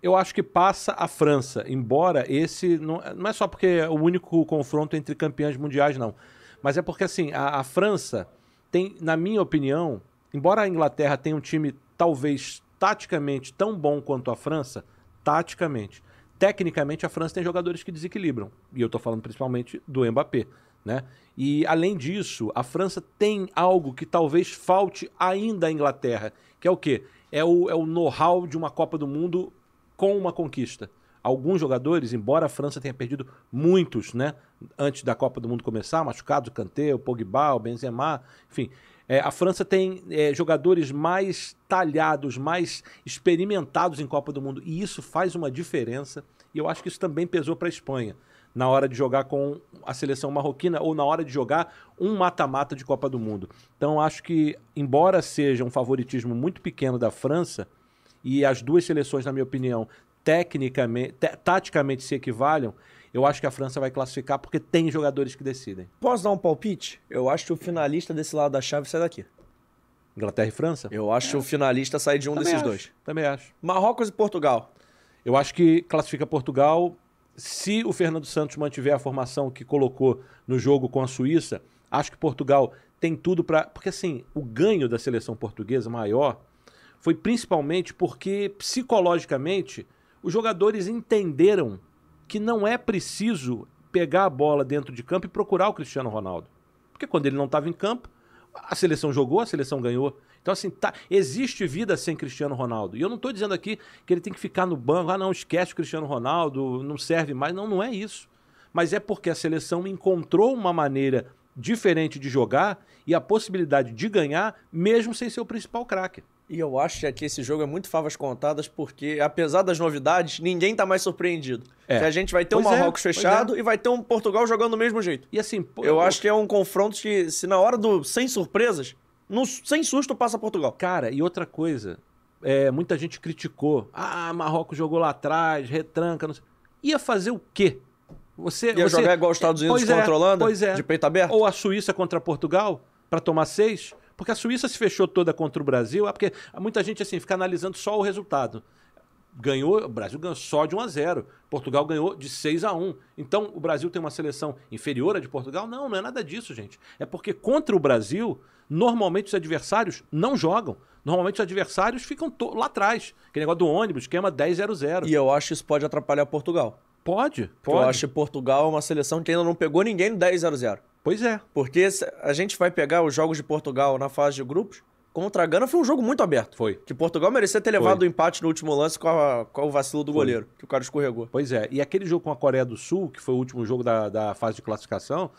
Eu acho que passa a França, embora esse não, não é só porque é o único confronto entre campeões mundiais, não. Mas é porque, assim, a, a França tem, na minha opinião, embora a Inglaterra tenha um time talvez taticamente tão bom quanto a França, taticamente, tecnicamente a França tem jogadores que desequilibram. E eu tô falando principalmente do Mbappé. Né? E além disso, a França tem algo que talvez falte ainda à Inglaterra, que é o quê? É o, é o know-how de uma Copa do Mundo com uma conquista. Alguns jogadores, embora a França tenha perdido muitos, né, antes da Copa do Mundo começar, machucados, o Kanté, o Pogba, o Benzema, enfim, é, a França tem é, jogadores mais talhados, mais experimentados em Copa do Mundo, e isso faz uma diferença, e eu acho que isso também pesou para a Espanha, na hora de jogar com a seleção marroquina, ou na hora de jogar um mata-mata de Copa do Mundo. Então, acho que, embora seja um favoritismo muito pequeno da França, e as duas seleções, na minha opinião, tecnicamente, ta- taticamente se equivalham, eu acho que a França vai classificar porque tem jogadores que decidem. Posso dar um palpite? Eu acho que o finalista desse lado da chave sai daqui. Inglaterra e França? Eu acho que o finalista sai de um Também desses acho, dois. Também acho. Marrocos e Portugal. Eu acho que classifica Portugal. Se o Fernando Santos mantiver a formação que colocou no jogo com a Suíça, acho que Portugal tem tudo para. Porque assim, o ganho da seleção portuguesa maior foi principalmente porque psicologicamente os jogadores entenderam que não é preciso pegar a bola dentro de campo e procurar o Cristiano Ronaldo. Porque quando ele não estava em campo, a seleção jogou, a seleção ganhou. Então, assim, tá, existe vida sem Cristiano Ronaldo. E eu não estou dizendo aqui que ele tem que ficar no banco, ah, não, esquece o Cristiano Ronaldo, não serve mais. Não, não é isso. Mas é porque a seleção encontrou uma maneira diferente de jogar e a possibilidade de ganhar, mesmo sem ser o principal craque. E eu acho que aqui esse jogo é muito favas contadas, porque apesar das novidades, ninguém tá mais surpreendido. É. Que a gente vai ter Pois um é, Marrocos pois fechado e vai ter um Portugal jogando do mesmo jeito. E assim, pô, Eu acho que é um confronto que, se na hora do sem surpresas, no, sem susto passa Portugal. Cara, e outra coisa, é, muita gente criticou. Ah, Marrocos jogou lá atrás, retranca, não sei. Ia fazer o quê? Você, Ia você... jogar igual os Estados Unidos Pois é, contra a Holanda? Pois é. De peito aberto? Ou a Suíça contra Portugal, para tomar seis? Porque a Suíça se fechou toda contra o Brasil, é porque muita gente assim fica analisando só o resultado. Ganhou, o Brasil ganhou só de 1 a 0. Portugal ganhou de 6 a 1. Então, o Brasil tem uma seleção inferior à de Portugal? Não, não é nada disso, gente. É porque contra o Brasil, normalmente os adversários não jogam. Normalmente os adversários ficam lá atrás. Aquele negócio do ônibus, esquema 10-0-0. E eu acho que isso pode atrapalhar Portugal. Pode, pode. Eu acho que Portugal é uma seleção que ainda não pegou ninguém no 10 0 0 Pois é. Porque a gente vai pegar os jogos de Portugal na fase de grupos. Contra a Gana foi um jogo muito aberto. Foi. Que Portugal merecia ter levado Foi. o empate no último lance com, a- com o vacilo do Foi. goleiro, que o cara escorregou. Pois é, e aquele jogo com a Coreia do Sul, que foi o último jogo da, da fase de classificação,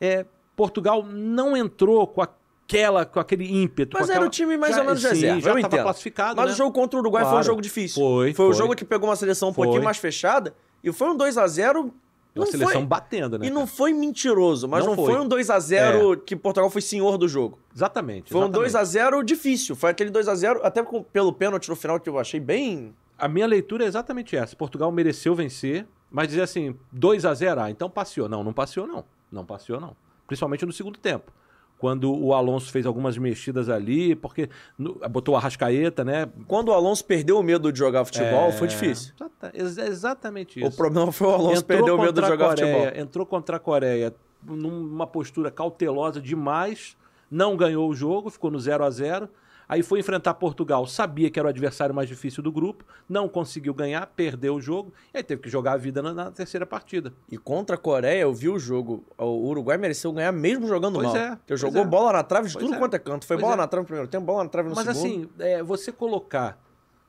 é, Portugal não entrou com, aquela, com aquele ímpeto. Mas era aquela- o time mais já- ou menos sim, reserva, já estava classificado, Mas né? o jogo contra o Uruguai foi um Claro. jogo difícil. Foi, o foi. jogo que pegou uma seleção um Foi. pouquinho mais fechada e foi um 2 a 0 Uma não seleção foi, batendo, né? E não cara? foi mentiroso, mas não, Não foi. foi. um 2 a 0 que Portugal foi senhor do jogo. Exatamente. Foi um exatamente. 2 a 0 difícil. Foi aquele 2 a 0 até com- pelo pênalti no final que eu achei bem. A minha leitura é exatamente essa. Portugal mereceu vencer, mas dizer assim, 2 a 0 ah, então passeou. Não, não passeou não. Não passeou não. Principalmente no segundo tempo. Quando o Alonso fez algumas mexidas ali, porque botou a Rascaeta, né? Quando o Alonso perdeu o medo de jogar futebol, É, foi difícil. exata- ex- exatamente isso. O problema foi o Alonso perder o medo de jogar Coreia, futebol. Entrou contra a Coreia numa postura cautelosa demais, não ganhou o jogo, ficou no 0 a 0 Aí foi enfrentar Portugal, sabia que era o adversário mais difícil do grupo, não conseguiu ganhar, perdeu o jogo, e aí teve que jogar a vida na, na terceira partida. E contra a Coreia, eu vi o jogo. O Uruguai mereceu ganhar mesmo jogando Pois mal. é, Porque jogou é. bola na trave de Pois tudo é. quanto é canto. Foi Pois bola é. na trave no primeiro tempo, bola na trave no Mas segundo. assim, é, você colocar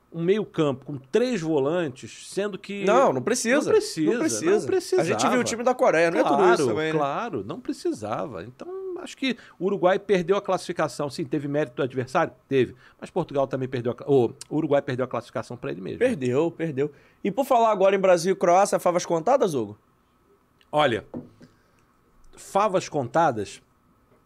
um meio-campo com três volantes, sendo que. Não, não precisa. Não precisa. Não precisa. não. A gente viu o time da Coreia, não é tudo Claro, isso também, né? Claro, não precisava. Então, acho que o Uruguai perdeu a classificação. Sim, teve mérito do adversário? Teve. Mas Portugal também perdeu a... O Uruguai perdeu a classificação para ele mesmo. Perdeu, perdeu. E por falar agora em Brasil e Croácia, favas contadas, Hugo? Olha, favas contadas...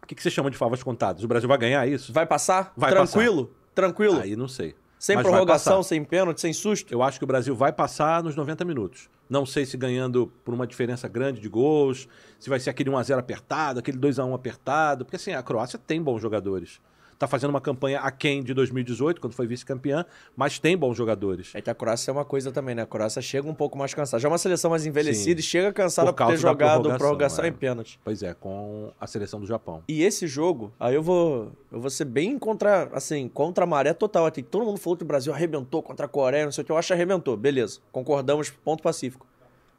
O que, que você chama de favas contadas? O Brasil vai ganhar isso? Vai passar? Vai Tranquilo? Tranquilo? Aí não sei. sem Mas prorrogação, passar. sem pênalti, sem susto? Eu acho que o Brasil vai passar nos 90 minutos. Não sei se ganhando por uma diferença grande de gols, se vai ser aquele 1x0 apertado, aquele 2x1 apertado. Porque assim, a Croácia tem bons jogadores. Tá fazendo uma campanha aquém de 2018, quando foi vice-campeã, mas tem bons jogadores. É que a Croácia é uma coisa também, né? A Croácia chega um pouco mais cansada. Já é uma seleção mais envelhecida Sim. e chega cansada Por por, ter jogado prorrogação, prorrogação é. e pênalti. Pois é, com a seleção do Japão. E esse jogo, aí eu vou, eu vou ser bem contra, assim, contra a maré total aqui. Todo mundo falou que o Brasil arrebentou contra a Coreia, não sei o que. Eu acho que arrebentou, beleza. Concordamos, ponto pacífico.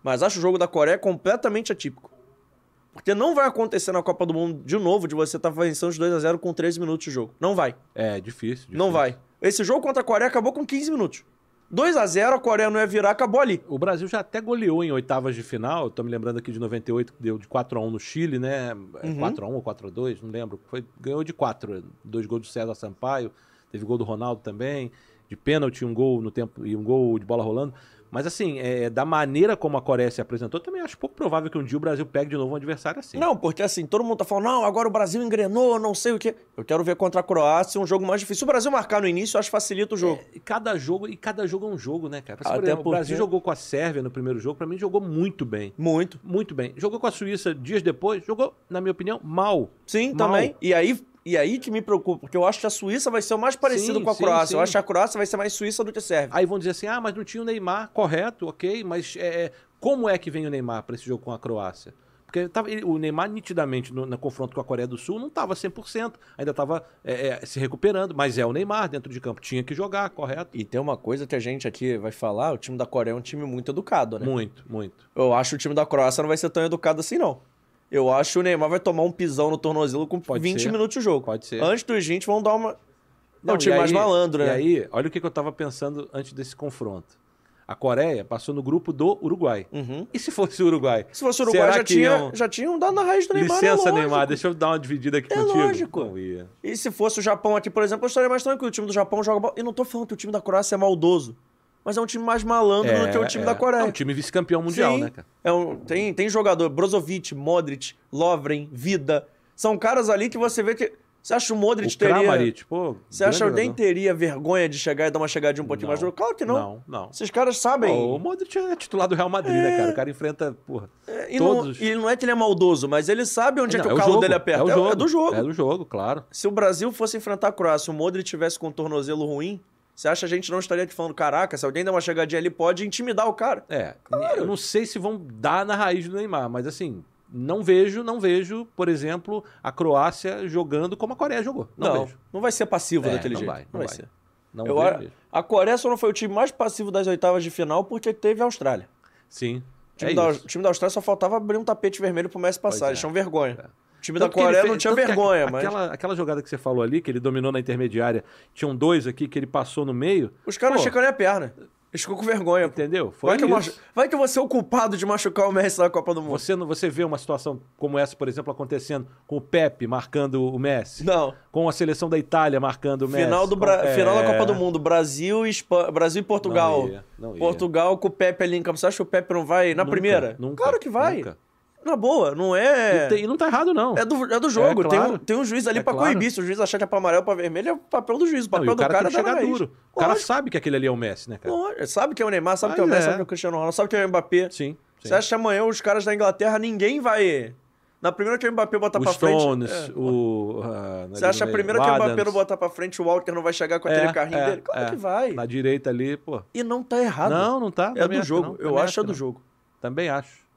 Mas acho o jogo da Coreia completamente atípico. Porque não vai acontecer na Copa do Mundo de novo de você estar vencendo os 2 a 0 com 13 minutos de jogo. Não vai. É difícil. Não difícil. vai. Esse jogo contra a Coreia acabou com 15 minutos. 2 a 0 a Coreia não ia virar, acabou ali. O Brasil já até goleou em oitavas de final. Eu tô me lembrando aqui de 98, que deu de 4x1 no Chile, né? É, Uhum. 4x1 ou 4x2, não lembro. Foi, ganhou de 4. Dois gols do César Sampaio, teve gol do Ronaldo também. De pênalti, um gol no tempo e um gol de bola rolando. Mas assim, é, da maneira como a Coreia se apresentou, também acho pouco provável que um dia o Brasil pegue de novo um adversário assim. Não, porque assim, todo mundo tá falando, não, agora o Brasil engrenou, não sei o quê. Eu quero ver contra a Croácia um jogo mais difícil. Se o Brasil marcar no início, eu acho que facilita o jogo. E cada jogo, e cada jogo é um jogo, né, cara? Por Até exemplo, o Brasil porque- jogou com a Sérvia no primeiro jogo, pra mim jogou muito bem. Muito. Muito bem. Jogou com a Suíça dias depois, jogou, na minha opinião, mal. Sim, Mal. também. E aí, e aí que me preocupa, porque eu acho que a Suíça vai ser o mais parecido Sim, com a sim, Croácia. Eu sim. acho que a Croácia vai ser mais Suíça do que Sérvia. Aí vão dizer assim: ah, mas não tinha o Neymar, correto, ok, mas é, como é que vem o Neymar para esse jogo com a Croácia? Porque tava, ele- o Neymar, nitidamente, no, no confronto com a Coreia do Sul, não estava 100%, ainda estava se recuperando, mas é o Neymar dentro de campo, tinha que jogar, correto? E tem uma coisa que a gente aqui vai falar, o time da Coreia é um time muito educado, né? Muito, muito. Eu acho que o time da Croácia não vai ser tão educado assim, não. Eu acho que o Neymar vai tomar um pisão no tornozelo com Pode 20 ser. minutos de jogo. Pode ser. Antes dos 20, vão dar uma... Não, é o time e mais malandro, né? E aí, olha o que, que eu estava pensando antes desse confronto. A Coreia passou no grupo do Uruguai. Uhum. E se fosse o Uruguai? Se fosse o Uruguai, já, tinha, iam- já tinham dado na raiz do Neymar, Licença, é. Neymar, deixa eu dar uma dividida aqui É contigo. lógico. E se fosse o Japão aqui, por exemplo, eu estaria mais tranquilo. O time do Japão joga bola. E não tô falando que o time da Croácia é maldoso. Mas é um time mais malandro do que o time da Coreia. É um time vice-campeão mundial, Sim. né, cara? É um, tem, tem jogador, Brozovic, Modric, Lovren, Vida. São caras ali que você vê que. Você acha o Modric O teria. Kramaric, pô. Você acha que jogador. teria vergonha de chegar e dar uma chegadinha um pouquinho Não. mais dura? Claro que não. Não, não. Esses caras sabem. Pô, o Modric é titular do Real Madrid, né, cara? O cara enfrenta, porra, e, não, todos. e não é que ele é maldoso, mas ele sabe onde é Não, que é o o calo jogo, dele aperta. É, o É- jogo. é do jogo. É do jogo, claro. Se o Brasil fosse enfrentar a Croácia, o Modric tivesse com um tornozelo ruim, você acha que a gente não estaria aqui falando, caraca, se alguém der uma chegadinha ali, pode intimidar o cara? É, eu não sei se vão dar na raiz do Neymar, mas assim, não vejo, não vejo, por exemplo, a Croácia jogando como a Coreia jogou. Não, Não, vejo. não vai ser passivo É, daquele não jeito. vai, não não vai, vai. ser. Não Eu vejo a, a Coreia só não foi o time mais passivo das oitavas de final porque teve a Austrália. Sim. O time, é da, time da Austrália só faltava abrir um tapete vermelho pro Messi passar. Pois é. Eles tinham vergonha. É. O time Tanto da Coreia fez- não tinha vergonha, aqu- mas. Aquela, aquela jogada que você falou ali, que ele dominou na intermediária, tinham dois aqui que ele passou no meio. Os caras nem a perna. Eles ficou com vergonha. Entendeu? Foi Vai que, machu- Vai que você é o culpado de machucar o Messi na Copa do Mundo. Você, não- você vê uma situação como essa, por exemplo, acontecendo com o Pepe marcando o Messi. Não. Com a seleção da Itália marcando o Messi. Final, do Bra- é, final da Copa do Mundo, Brasil e, Brasil e Portugal. Não ia, não ia. Portugal com o Pepe ali em campo. Você acha que o Pepe não vai na Nunca, primeira? nunca, claro que vai. nunca. Na boa, não é. E, tem- não tá errado, não. É do, é do jogo. É, tem, claro. um, tem um juiz ali É pra claro. coibir. Se o juiz achar que é pra amarelo pra vermelho, é o papel do juiz. O Não, papel e o do cara, cara tem é chegar duro. O cara Lógico, sabe que aquele ali é o Messi, né, cara? lógico. Sabe que é o Neymar, sabe que é o Mas Messi, é. sabe que é o Cristiano Ronaldo, sabe que é o Mbappé. Sim. sim. Você acha que amanhã os caras da Inglaterra, ninguém vai. Na primeira que o Mbappé botar o pra Stones, frente. é. o. ah, Você acha a primeira que o Mbappé não botar pra frente, o Walker não vai chegar com aquele É, carrinho é, dele? Claro é. que vai. Na direita ali, pô. E não tá errado. Não, não tá. é do jogo. não, Eu acho que é do não. jogo. Também acho.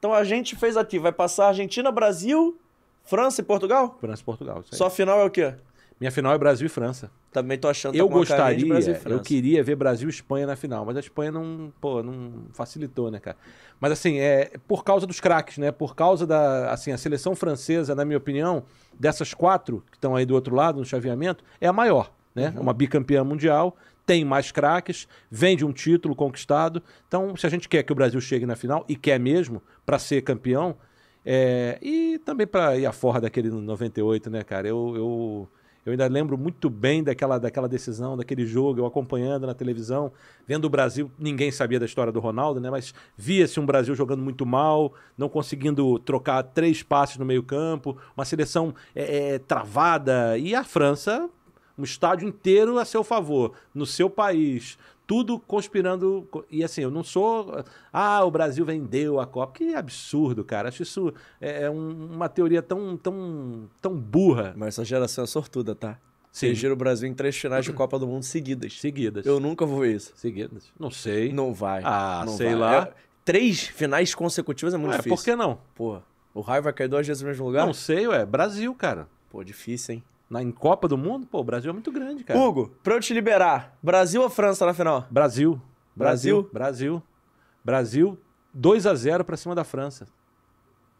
Então a gente fez aqui, vai passar Argentina, Brasil, França e Portugal? França e Portugal. isso aí. Só final é o quê? Minha final é Brasil e França. Também tô achando Eu tá gostaria, Brasil e eu França. queria ver Brasil e Espanha na final, mas a Espanha não, pô, não facilitou, né, cara? Mas assim, é por causa dos craques, né? Por causa da, assim, a seleção francesa, na minha opinião, dessas quatro que estão aí do outro lado no chaveamento, é a maior, né? É uma bicampeã mundial, tem mais craques, vem de um título conquistado. Então, se a gente quer que o Brasil chegue na final e quer mesmo para ser campeão, é, e também para ir afora daquele 98, né, cara? Eu, eu, eu ainda lembro muito bem daquela, daquela decisão, daquele jogo, eu acompanhando na televisão, vendo o Brasil. Ninguém sabia da história do Ronaldo, né? Mas via-se um Brasil jogando muito mal, não conseguindo trocar três passes no meio-campo, uma seleção é, é, travada. E a França, um estádio inteiro a seu favor, no seu país. Tudo conspirando. co- E assim, eu não sou. Ah, o Brasil vendeu a Copa. Que absurdo, cara. Acho isso é é um- uma teoria tão, tão, tão burra. Mas essa geração é sortuda, tá? Sim. Você gira o Brasil em três finais de Copa do Mundo seguidas. Seguidas. Eu nunca vou ver isso. Seguidas. Não sei. Não vai. Ah, não sei vai. lá. É- três finais consecutivas é muito Ué, difícil. por que não? Porra, o raio vai cair duas vezes no mesmo lugar? Não sei, ué. Brasil, cara. Pô, difícil, hein? Na, em Copa do Mundo, pô, o Brasil é muito grande, cara. Hugo, pra eu te liberar, Brasil ou França na final? Brasil. Brasil? Brasil. Brasil. 2 a 0 pra cima da França.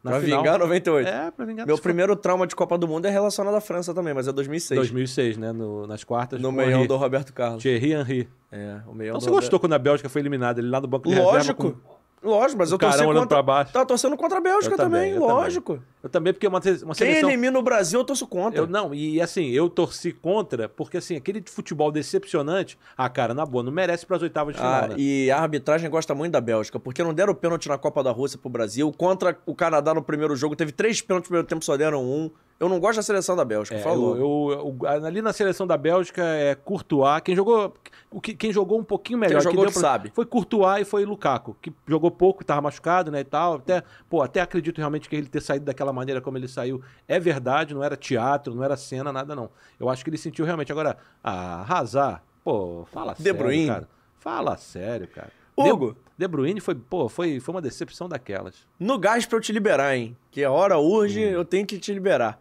Na pra final. vingar 98. É, pra vingar. Meu primeiro trauma de Copa do Mundo é relacionado à França também, mas é 2006. 2006, né? No- nas quartas. No com o meião Henry. do Roberto Carlos. Thierry Henry. É, o meião Então do você gostou quando a Bélgica foi eliminada? Ele lá no banco de Lógico. com- Lógico, mas o eu torci carão olhando contra... pra baixo. Tava torcendo contra a Bélgica Eu também, também, eu também. lógico. Eu também, porque é uma, uma Quem seleção... elimina o Brasil, eu torço contra. Eu, não, e assim, eu torci contra, porque assim, aquele futebol decepcionante, ah, cara, na boa, não merece pras oitavas de final, Ah, né? e a arbitragem gosta muito da Bélgica, porque não deram pênalti na Copa da Rússia pro Brasil. Contra o Canadá no primeiro jogo, teve três pênaltis no primeiro tempo, só deram um. Eu não gosto da seleção da Bélgica, É, falou. eu, eu- eu- ali na seleção da Bélgica é Courtois, quem jogou, o que- quem jogou um pouquinho melhor, jogou deu que sabe. foi Courtois e foi Lukaku, que jogou pouco, tava machucado, né, e tal. Até, pô, até acredito realmente que ele ter saído daquela maneira como ele saiu é verdade, não era teatro, não era cena, nada não. Eu acho que ele sentiu realmente agora, ah, arrasar. Pô, fala De sério, Bruyne. cara. Fala sério, cara. Hugo. De, De Bruyne foi, pô, foi, foi uma decepção daquelas. No gás pra eu te liberar, hein? Que a hora urge, Hum. eu tenho que te liberar.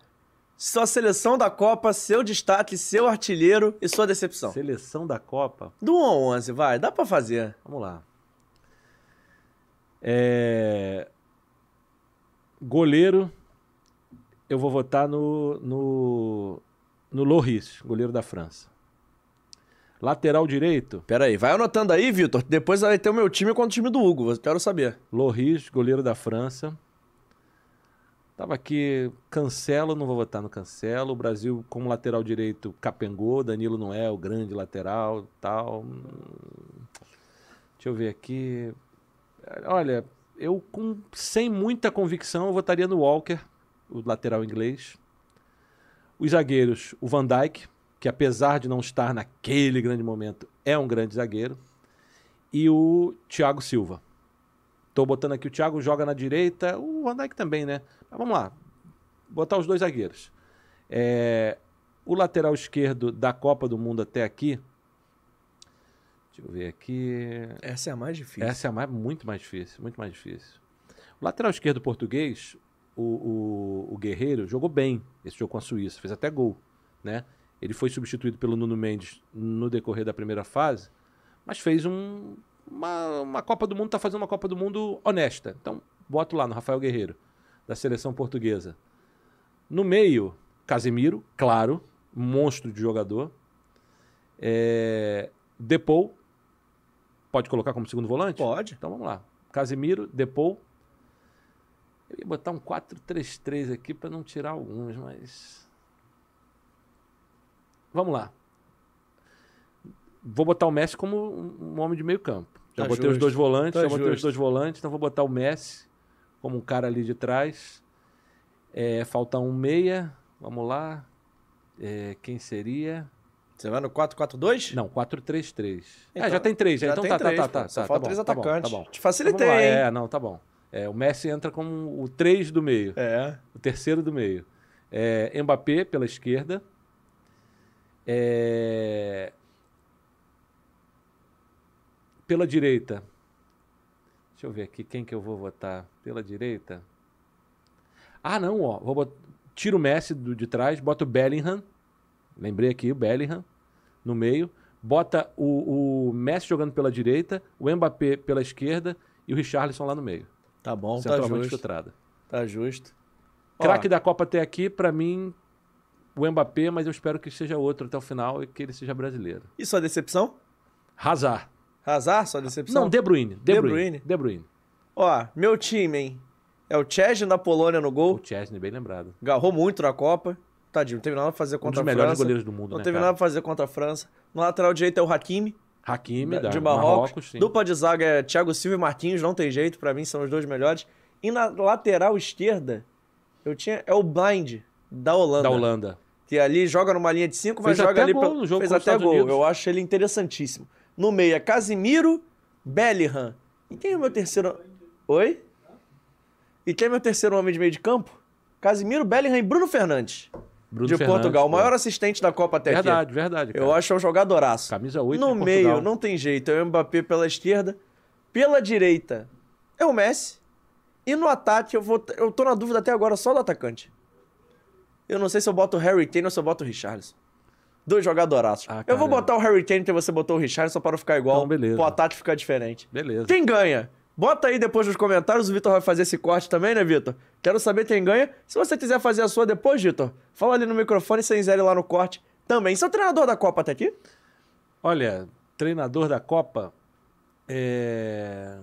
Sua seleção da Copa, seu destaque, seu artilheiro e sua decepção. Seleção da Copa, Do 1 ao 11, vai, dá pra fazer. Vamos lá. É... Goleiro, eu vou votar no, no, no Loris, goleiro da França. Lateral direito, Pera aí, vai anotando aí, Vitor. Depois vai ter o meu time contra o time do Hugo, quero saber. Loris, goleiro da França. Tava aqui, Cancelo, não vou votar no Cancelo. O Brasil, como lateral direito, capengou. Danilo não é o grande lateral, tal. Deixa eu ver aqui. Olha, eu com sem muita convicção votaria no Walker, o lateral inglês. Os zagueiros, o Van Dijk, que apesar de não estar naquele grande momento, é um grande zagueiro. E o Thiago Silva. Tô botando aqui o Thiago joga na direita, o Van Dijk também, né? Mas vamos lá. Botar os dois zagueiros. É, o lateral esquerdo da Copa do Mundo até aqui. Deixa eu ver aqui. Essa é a mais difícil. Essa é a mais, muito mais difícil, muito mais difícil. O lateral esquerdo português, o, o, o Guerreiro, jogou bem esse jogo com a Suíça, fez até gol, né? Ele foi substituído pelo Nuno Mendes no decorrer da primeira fase, mas fez um, uma, uma Copa do Mundo, tá fazendo uma Copa do Mundo honesta. Então, boto lá no Rafael Guerreiro, da seleção portuguesa. No meio, Casemiro, claro, monstro de jogador. É, Depou, Pode colocar como segundo volante? Pode. Então vamos lá. Casimiro, Depou. Eu ia botar um 4-3-3 aqui para não tirar alguns, mas. Vamos lá. Vou botar o Messi como um um homem de meio campo. Já Tá botei os justo. dois volantes, Tá já botei os justo. dois volantes, então vou botar o Messi como um cara ali de trás. É, falta um meia. Vamos lá. É, quem seria? Você vai no 4-4-2? Não, 4-3-3. é, Então, já tem três, já. então tem tá, três, tá, tá, tá. Só tá, falta tá três bom, tá bom, atacantes. Tá bom. Te facilitei, Então hein? É, não, tá bom. É, o Messi entra como o 3 do meio, É. o terceiro do meio. É, Mbappé pela esquerda. É, pela direita. Deixa eu ver aqui quem que eu vou votar. Pela direita. Ah, não, ó. Vou bot... Tiro o Messi do, de trás, bota o Bellingham. Lembrei aqui, o Bellingham no meio. Bota o, o Messi jogando pela direita, o Mbappé pela esquerda e o Richarlison lá no meio. Tá bom, tá justo. filtrado. Tá justo. Craque da Copa até aqui, pra mim, o Mbappé, mas eu espero que seja outro até o final e que ele seja brasileiro. E sua decepção? Hazard. Hazard, sua decepção? Não, De Bruyne. De, De Bruyne. Bruyne. De Bruyne. Ó, meu time, hein? É o Chesney da Polônia no O gol. Chesney, bem lembrado. Agarrou muito na Copa. Tadinho, não teve nada pra fazer Um contra dos a melhores França. goleiros do mundo, Não né, teve cara? nada pra fazer contra a França. No lateral direito é o Hakimi, Hakimi, da- de Marrocos. sim. Dupla de zaga é Thiago Silva e Marquinhos, não tem jeito, pra mim são os dois melhores. E na lateral esquerda, eu tinha é o Blind da Holanda. Da Holanda. Que ali joga numa linha de 5, mas Fez joga ali gol pelo- no jogo fez até gol. Unidos. Eu acho ele interessantíssimo. No meio é Casimiro, Bellingham. E quem é o meu terceiro? Oi? E quem é meu terceiro homem de meio de campo? Casimiro, Bellingham e Bruno Fernandes. Bruno de Fernandes, Portugal, o maior assistente da Copa até Verdade, aqui. verdade. Eu cara. acho um jogadoraço. Camisa 8 No meio, Portugal. não tem jeito. É o Mbappé pela esquerda. Pela direita, é o Messi. E no ataque, eu, vou, eu tô na dúvida até agora só do atacante. Eu não sei se eu boto o Harry Kane ou se eu boto o Richarlison. Dois jogadoraços. Ah, eu vou botar o Harry Kane porque você botou o Richarlison para ficar igual. Então, beleza. Pro ataque ficar diferente. Beleza. Quem ganha? Bota aí depois nos comentários, o Vitor vai fazer esse corte também, né, Vitor? Quero saber quem ganha. Se você quiser fazer a sua depois, Vitor, fala ali no microfone sem zero lá no corte também. É o treinador da Copa até aqui? Olha, treinador da Copa. É...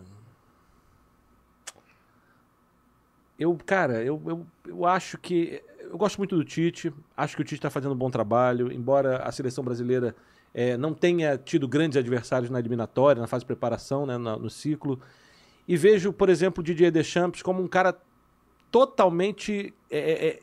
Eu, cara, eu, eu, eu acho que. Eu gosto muito do Tite. Acho que o Tite está fazendo um bom trabalho. Embora a seleção brasileira é, não tenha tido grandes adversários na eliminatória, na fase de preparação, né, na- no ciclo. E vejo, por exemplo, o Didier Deschamps como um cara totalmente é, é, é,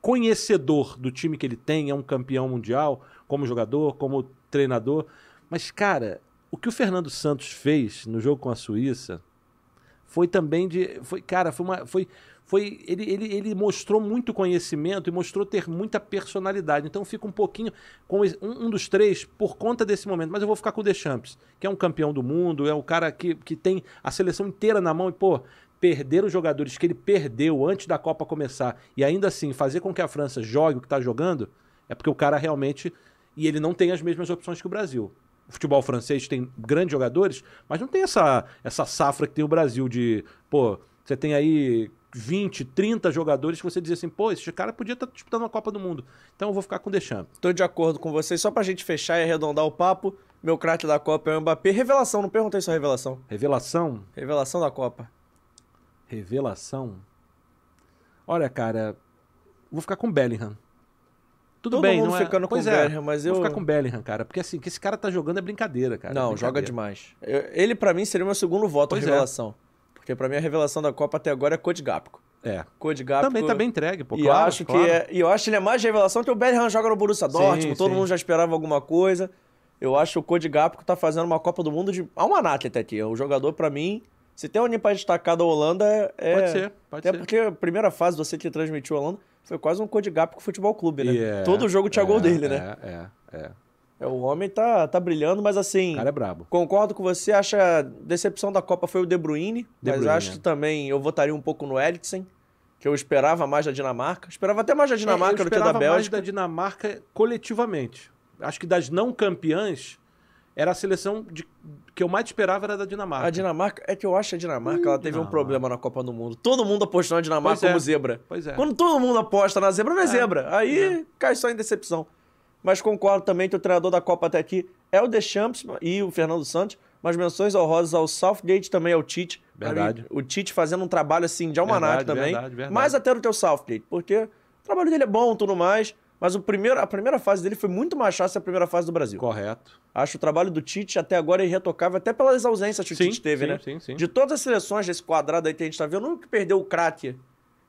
conhecedor do time que ele tem, é um campeão mundial, como jogador, como treinador. Mas, cara, o que o Fernando Santos fez no jogo com a Suíça foi também de. Foi, cara, foi uma. Foi, foi, ele, ele, ele mostrou muito conhecimento e mostrou ter muita personalidade. Então fica um pouquinho com um, um dos três por conta desse momento. Mas eu vou ficar com o Deschamps, que é um campeão do mundo, é o cara que, que tem a seleção inteira na mão e, pô, perder os jogadores que ele perdeu antes da Copa começar e ainda assim fazer com que a França jogue o que está jogando, é porque o cara realmente. E ele não tem as mesmas opções que o Brasil. Futebol francês tem grandes jogadores, mas não tem essa, essa safra que tem o Brasil de, pô, você tem aí 20, 30 jogadores que você diz assim, pô, esse cara podia estar disputando uma Copa do Mundo. Então eu vou ficar com o Deschamps. Tô de acordo com vocês. Só pra gente fechar e arredondar o papo, meu craque da Copa é o Mbappé. Revelação, não perguntei sua revelação. Revelação, Revelação da Copa. revelação. Olha, cara, vou ficar com o Bellingham. Tudo Todo bem, mundo não é? ficando com pois o é, Bellingham, mas eu- Vou ficar com o Bellingham, cara, porque assim, o que esse cara tá jogando é brincadeira, cara. não, é joga brincadeira. demais. Eu- ele, pra mim, seria o meu segundo voto Pois a é. revelação. Porque pra mim a revelação da Copa até agora é Code Gapco. É. Code Gapco. Também tá bem entregue, pô, e claro, acho claro. que é, e eu acho que ele é mais revelação que o Bellingham joga no Borussia Sim, Dortmund, todo sim. mundo já esperava alguma coisa. Eu acho que o Code Gapco tá fazendo uma Copa do Mundo de almanac até aqui. O jogador, pra mim, se tem alguém pra destacar da Holanda, é... Pode ser, pode Até ser. porque a primeira fase, você que transmitiu a Holanda, foi quase um Code Gapco Futebol Clube, né? E é- Todo jogo tinha é, gol dele, né? É, é, é. É, o homem tá, tá brilhando, mas assim... O cara é brabo. Concordo com você, acho que a decepção da Copa foi o De Bruyne, De mas Bruyne, acho é. que também eu votaria um pouco no Eriksen, que eu esperava mais da Dinamarca. Esperava até mais da Dinamarca eu do que da esperava mais Bélgica. da Dinamarca coletivamente. Acho que das não campeãs, era a seleção de- que eu mais esperava era da Dinamarca. A Dinamarca, é que eu acho que a Dinamarca ela teve um problema na Copa do Mundo. Todo mundo apostou na Dinamarca Pois é. como zebra. Pois é. Quando todo mundo aposta na zebra, não é, É, zebra. Aí cai só em decepção. mas concordo também que o treinador da Copa até aqui é o Deschamps e o Fernando Santos, mas menções honrosas ao Southgate também ao Tite. Verdade. mim, O Tite fazendo um trabalho assim de almanac Verdade, também, verdade, verdade. mais até no teu Southgate, porque o trabalho dele é bom e tudo mais, mas o primeiro, a primeira fase dele foi muito mais fácil que a primeira fase do Brasil. Correto. Acho o trabalho do Tite até agora irretocável, até pelas ausências que o Sim, Tite teve, sim, né? sim, sim. De todas as seleções desse quadrado aí que a gente tá vendo, o único que perdeu o craque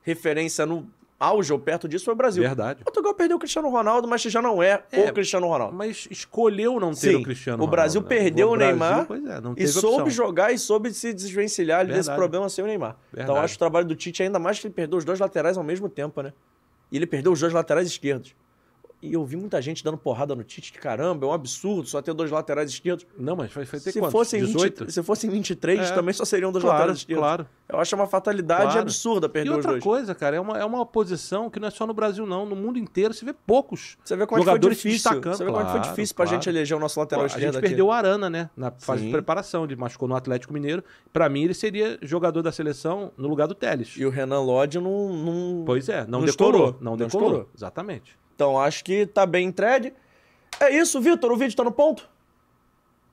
referência no auge ou perto disso foi o Brasil. Verdade. Portugal perdeu o Cristiano Ronaldo, mas já não é, É, o Cristiano Ronaldo. Mas escolheu não ter Sim, o Cristiano o Brasil Ronaldo, né? perdeu o Brasil, Neymar é, E soube opção. jogar e soube se desvencilhar ali desse Verdade. problema sem o Neymar. Então Verdade. acho o trabalho do Tite ainda mais que ele perdeu os dois laterais ao mesmo tempo, né? E ele perdeu os dois laterais esquerdos. E eu vi muita gente dando porrada no Tite, que caramba, é um absurdo só ter dois laterais esquerdos. Não, mas vai, ter Se quantos? fossem, 20, 18? se fossem 23, É. também só seriam dois Claro, laterais esquerdos. claro. Eu acho uma fatalidade Claro. absurda perder E os outra dois. coisa, cara, é uma, é uma posição que não é só no Brasil, não. No mundo inteiro se vê poucos Você vê como é foi jogadores se difícil. destacando. Você vê como é que foi Claro, difícil pra claro. gente eleger o nosso lateral Pô, a esquerdo gente aqui. perdeu o Arana, né? Na fase Sim. de preparação. Ele machucou no Atlético Mineiro. Pra mim, ele seria jogador da seleção no lugar do Teles. E o Renan Lodge não, não... Pois é, não, Não estourou. Não Não decolou. estourou. Exatamente. Então acho que tá bem entregue. É isso, Vitor. O vídeo tá no ponto?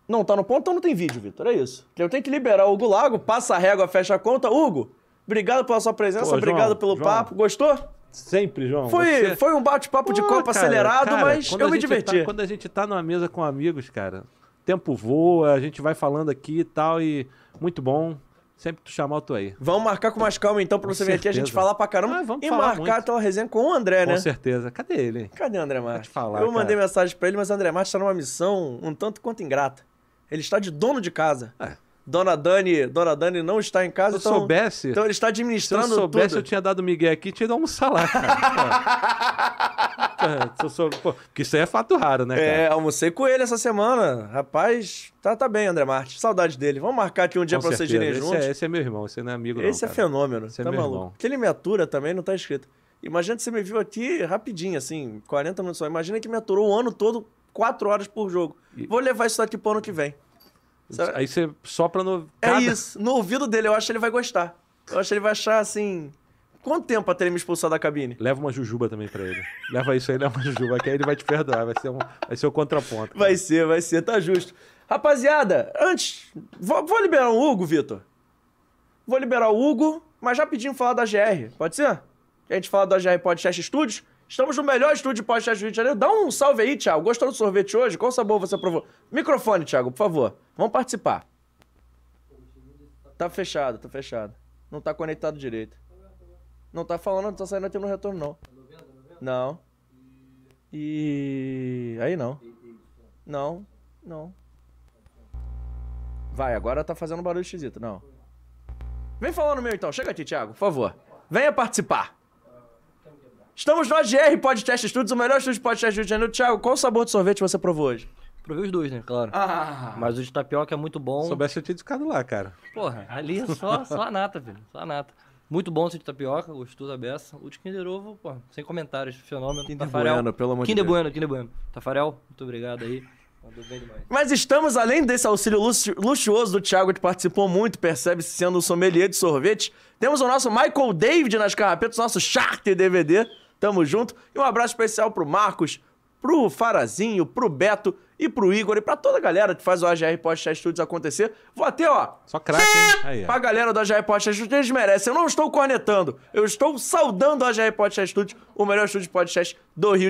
Não tá no ponto, então não tem vídeo, Vitor. É isso. Eu tenho que liberar o Hugo Lago, passa a régua, fecha a conta. Hugo, obrigado pela sua presença, Pô, obrigado João, pelo João. papo. Gostou? Sempre, João. Foi, você- foi um bate-papo de copa cara, acelerado, cara, mas eu me gente diverti. tá- quando a gente tá numa mesa com amigos, cara, tempo voa, a gente vai falando aqui e tal, e muito bom. Sempre que tu chamar, eu tô aí. Vamos marcar com mais calma então pra Com você vir aqui a gente falar pra caramba Ah, vamos e falar marcar muito. aquela resenha com o André, Com né? certeza. Cadê ele? Cadê o André Marques? falar, eu mandei cara. mensagem pra ele, mas o André Marques está numa missão um tanto quanto ingrata. Ele está de dono de casa. É. Dona Dani, Dona Dani não está em casa, Se eu então, soubesse- então ele está Se eu administrando soubesse, tudo. eu tinha dado Miguel aqui e tinha ido almoçar lá, cara. [laughs] Pô. É, se eu sou... Pô, porque isso aí é fato raro, né, cara? É, almocei com ele essa semana. Rapaz, tá, tá bem, André Marques. Saudade dele. Vamos marcar aqui um dia Com pra vocês certeza. irem esse juntos. É, esse é meu irmão, esse não é amigo, não, Esse é cara. fenômeno. Esse é tá meu maluco. irmão. Que ele me atura também não tá escrito. Imagina que você me viu aqui rapidinho, assim, 40 minutos só. Imagina que me aturou o ano todo, 4 horas por jogo. Vou levar isso daqui pro ano que vem. Sabe? Aí você sopra no... É cada- isso. No ouvido dele, eu acho que ele vai gostar. Eu acho que ele vai achar assim. Quanto tempo até ele me expulsar da cabine? Leva uma jujuba também pra ele. Leva isso aí, leva uma jujuba, que aí ele vai te perdoar. Vai ser, um, vai ser o contraponto. Vai ser, vai ser, tá justo. Rapaziada, antes. Vou, vou liberar o Hugo, Vitor. Vou liberar o Hugo, mas rapidinho falar da GR. Pode ser? A gente fala da GR Podcast Studios. Estamos no melhor estúdio de podcast do Rio de Janeiro. Dá um salve aí, Thiago. Gostou do sorvete hoje? Qual sabor você provou? Microfone, Thiago, por favor. Vamos participar. Tá fechado, tá fechado. Não tá conectado direito. Não tá falando, não tá saindo aqui no retorno, não. Não. E. Aí não. Não, não. Vai, agora tá fazendo barulho esquisito, não. Vem falar no meu então. Chega aqui, Thiago, por favor. Venha participar. Estamos no AGR Podcast Studios, o melhor estúdio de podcast do Rio de Janeiro. Thiago, qual sabor de sorvete você provou hoje? Provei os dois, né? Claro. Ah, Mas o de tapioca é muito bom. Se soubesse, eu tinha ficado lá, cara. Porra, ali é só, [laughs] só a nata, velho. Só a nata. Muito bom esse de tapioca, gostoso a beça. O de Kinder Ovo, pô, sem comentários, fenômeno. Kinder Tafarel. Bueno, pelo amor de Kinder Deus. Bueno, Kinder Bueno. Tafarel, muito obrigado aí. Mandou bem demais. Mas estamos, além desse auxílio luxu- luxuoso do Thiago, que participou muito, percebe-se sendo um sommelier de sorvete, temos o nosso Michael David nas carrapetas, nosso charter DVD. Tamo junto. E um abraço especial pro Marcos, pro Farazinho, pro Beto e pro Igor e pra toda a galera que faz o AGR Podcast Studios acontecer. Vou até, ó, Só craque, hein? Aí, ó. pra galera do AGR Podcast Studios, eles merecem. Eu não estou cornetando, eu estou saudando o AGR Podcast Studios, o melhor estúdio de podcast do Rio de